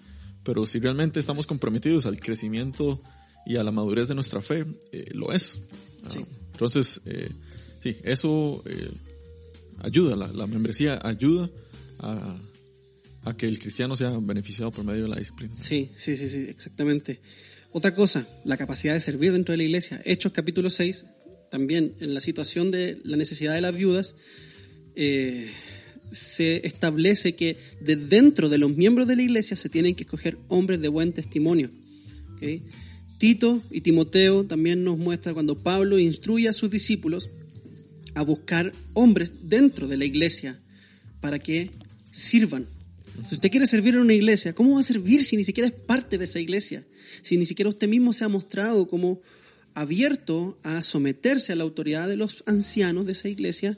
pero si realmente estamos comprometidos al crecimiento y a la madurez de nuestra fe, eh, lo es. Ah, Sí. Entonces, eh, sí, eso eh, ayuda, la, la membresía ayuda a, a que el cristiano sea beneficiado por medio de la disciplina. Sí, sí, sí, sí, exactamente. Otra cosa, la capacidad de servir dentro de la iglesia. Hechos capítulo 6, también en la situación de la necesidad de las viudas, eh, se establece que de dentro de los miembros de la iglesia se tienen que escoger hombres de buen testimonio. Tito y Timoteo también nos muestra cuando Pablo instruye a sus discípulos a buscar hombres dentro de la iglesia para que sirvan. Si usted quiere servir en una iglesia, ¿cómo va a servir si ni siquiera es parte de esa iglesia? Si ni siquiera usted mismo se ha mostrado como abierto a someterse a la autoridad de los ancianos de esa iglesia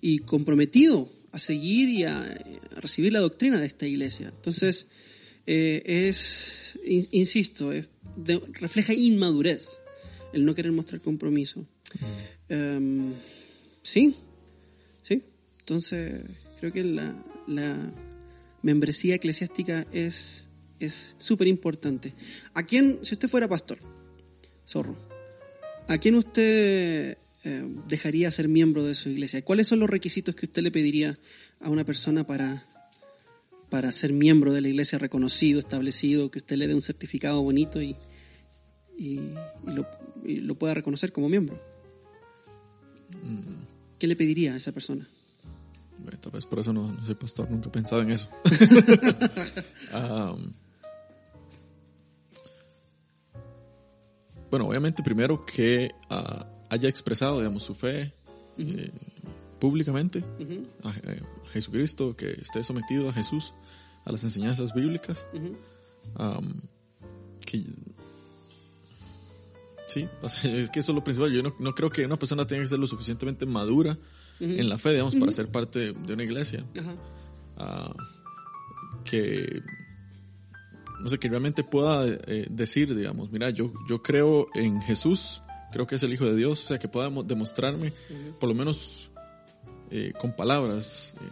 y comprometido a seguir y a, a recibir la doctrina de esta iglesia. Entonces, eh, es, in- insisto, es de- refleja inmadurez el no querer mostrar compromiso. Em, sí, sí. Entonces, creo que la, la membresía eclesiástica es es súper importante. ¿A quién, si usted fuera pastor, zorro, a quién usted eh, dejaría ser miembro de su iglesia? ¿Cuáles son los requisitos que usted le pediría a una persona para, para ser miembro de la iglesia reconocido, establecido, que usted le dé un certificado bonito y, y, y lo, y lo pueda reconocer como miembro? ¿Qué le pediría a esa persona? Tal vez por eso no, no soy pastor, nunca he pensado en eso. Bueno, obviamente primero que ah, haya expresado, digamos, su fe eh, públicamente a, a Jesucristo, que esté sometido a Jesús, a las enseñanzas bíblicas. que sí, o sea, es que eso es lo principal. Yo no, no creo que una persona tenga que ser lo suficientemente madura en la fe, digamos, para ser parte de una iglesia. Ah, que no sé, que realmente pueda eh, decir, digamos, mira, yo, yo creo en Jesús, creo que es el Hijo de Dios, o sea, que pueda mo- demostrarme, por lo menos eh, con palabras, eh,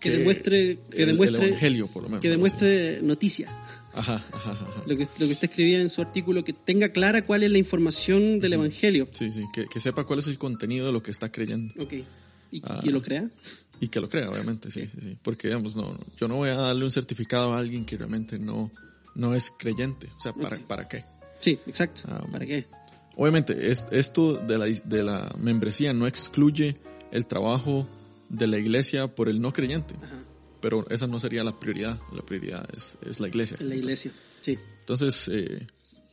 Que demuestre, que el- el demuestre, Evangelio, por lo menos. que así. demuestre noticia. Ajá, ajá, ajá. Lo que, lo que usted escribía en su artículo, que tenga clara cuál es la información del Evangelio. Sí, sí, que, que sepa cuál es el contenido de lo que está creyendo. Ok. ¿Y Ah. que lo crea? Y que lo crea, obviamente, sí, sí, sí. Porque, digamos, no, yo no voy a darle un certificado a alguien que realmente no, no es creyente. O sea, ¿para, Ok. ¿para qué? Sí, exacto. Ah, ¿Para qué? Obviamente, es- esto de la, de la membresía no excluye el trabajo de la iglesia por el no creyente, Ajá. pero esa no sería la prioridad. La prioridad es, es la iglesia. La iglesia. Sí. Entonces, eh,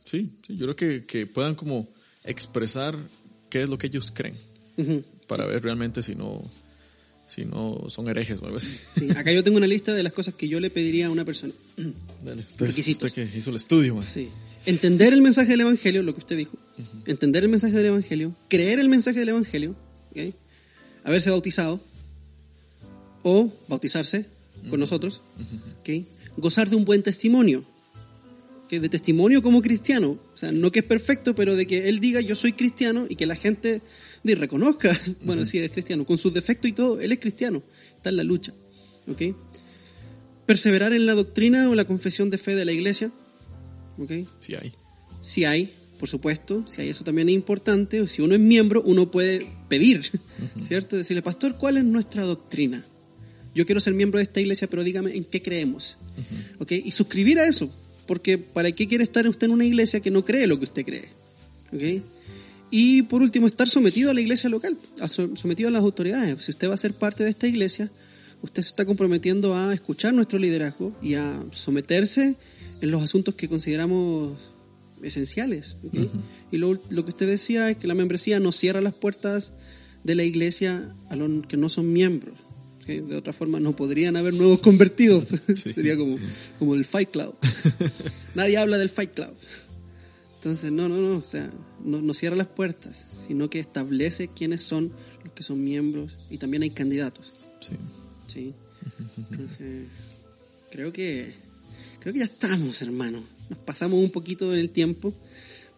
sí, sí, yo creo que, que puedan como expresar qué es lo que ellos creen para ver realmente si no, si no son herejes o algo así. Sí, acá yo tengo una lista de las cosas que yo le pediría a una persona. Dale, usted, que hizo el estudio, man. Sí. Entender el mensaje del Evangelio, lo que usted dijo. Entender el mensaje del Evangelio. Creer el mensaje del Evangelio. ¿ok? Haberse bautizado. O bautizarse con nosotros. ¿ok? Gozar de un buen testimonio. que De testimonio como cristiano. O sea, no que es perfecto, pero de que él diga yo soy cristiano y que la gente de, reconozca. Bueno, sí, es cristiano. Con sus defectos y todo, él es cristiano. Está en la lucha. ¿ok? Perseverar en la doctrina o la confesión de fe de la iglesia. ¿Ok? Sí hay. Si hay, por supuesto, si hay eso también es importante, si uno es miembro, uno puede pedir, ¿cierto? Decirle, pastor, ¿cuál es nuestra doctrina? Yo quiero ser miembro de esta iglesia, pero dígame en qué creemos. ¿Ok? Y suscribir a eso, porque ¿para qué quiere estar usted en una iglesia que no cree lo que usted cree? ¿Ok? Y por último, estar sometido a la iglesia local, sometido a las autoridades. Si usted va a ser parte de esta iglesia, usted se está comprometiendo a escuchar nuestro liderazgo y a someterse en los asuntos que consideramos esenciales. Y lo, lo, que usted decía es que la membresía no cierra las puertas de la iglesia a los que no son miembros. De otra forma no podrían haber nuevos convertidos. Sería como, como el Fight Club. Nadie habla del Fight Club. Entonces, no, no, no, o sea, no, no, cierra las puertas, sino que establece quiénes son los que son miembros y también hay candidatos. Sí. Sí. Entonces, creo que, creo que ya estamos, hermano. Nos pasamos un poquito en el tiempo,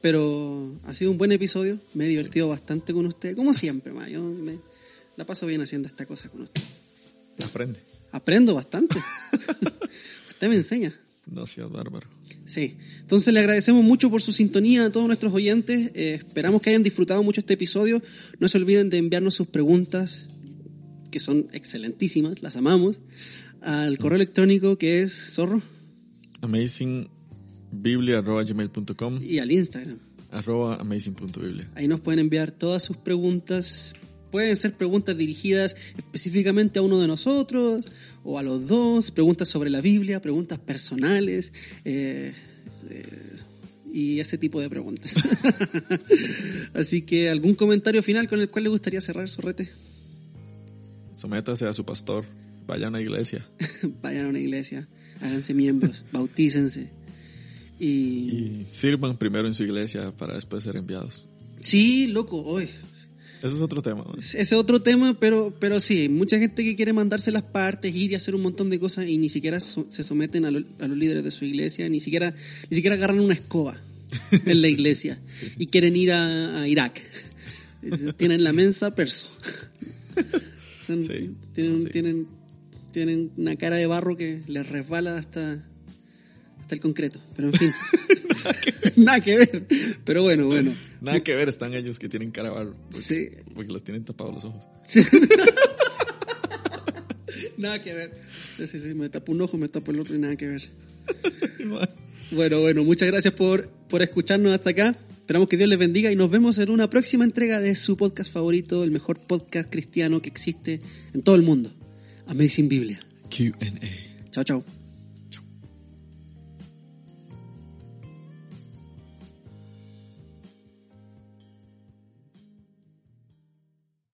pero ha sido un buen episodio. Me he divertido bastante con usted, como siempre, ma. Yo me, la paso bien haciendo esta cosa con usted. Aprende. Aprendo bastante. usted me enseña. No seas bárbaro. Sí, entonces le agradecemos mucho por su sintonía a todos nuestros oyentes. Eh, esperamos que hayan disfrutado mucho este episodio. No se olviden de enviarnos sus preguntas, que son excelentísimas, las amamos, al correo electrónico que es zorro. Amazingbiblia.gmail.com Y al Instagram. Arroba amazing.biblia. Ahí nos pueden enviar todas sus preguntas. Pueden ser preguntas dirigidas específicamente a uno de nosotros o a los dos, preguntas sobre la Biblia, preguntas personales eh, eh, y ese tipo de preguntas. Así que, ¿algún comentario final con el cual le gustaría cerrar, Sorrete? Sométase a su pastor, vayan a una iglesia. vayan a una iglesia, háganse miembros, bautícense. Y... y sirvan primero en su iglesia para después ser enviados. Sí, loco, hoy eso es otro tema. Ese es otro tema, pero, pero sí, mucha gente que quiere mandarse las partes, ir y hacer un montón de cosas y ni siquiera se someten a, los líderes de su iglesia, ni siquiera, ni siquiera agarran una escoba en la iglesia y quieren ir a, Irak. tienen la mensa perso. tienen, tienen, tienen una cara de barro que les resbala hasta, hasta el concreto. Pero en fin. Nada que ver. Pero bueno, bueno. Nada que ver están ellos que tienen cara barro. Porque, sí. Porque los tienen tapados los ojos. nada que ver. Sí, sí, me tapo un ojo, me tapo el otro y nada que ver. bueno, bueno, muchas gracias por, por escucharnos hasta acá. Esperamos que Dios les bendiga y nos vemos en una próxima entrega de su podcast favorito, el mejor podcast cristiano que existe en todo el mundo. Amazing Biblia. QA. Chao, chao.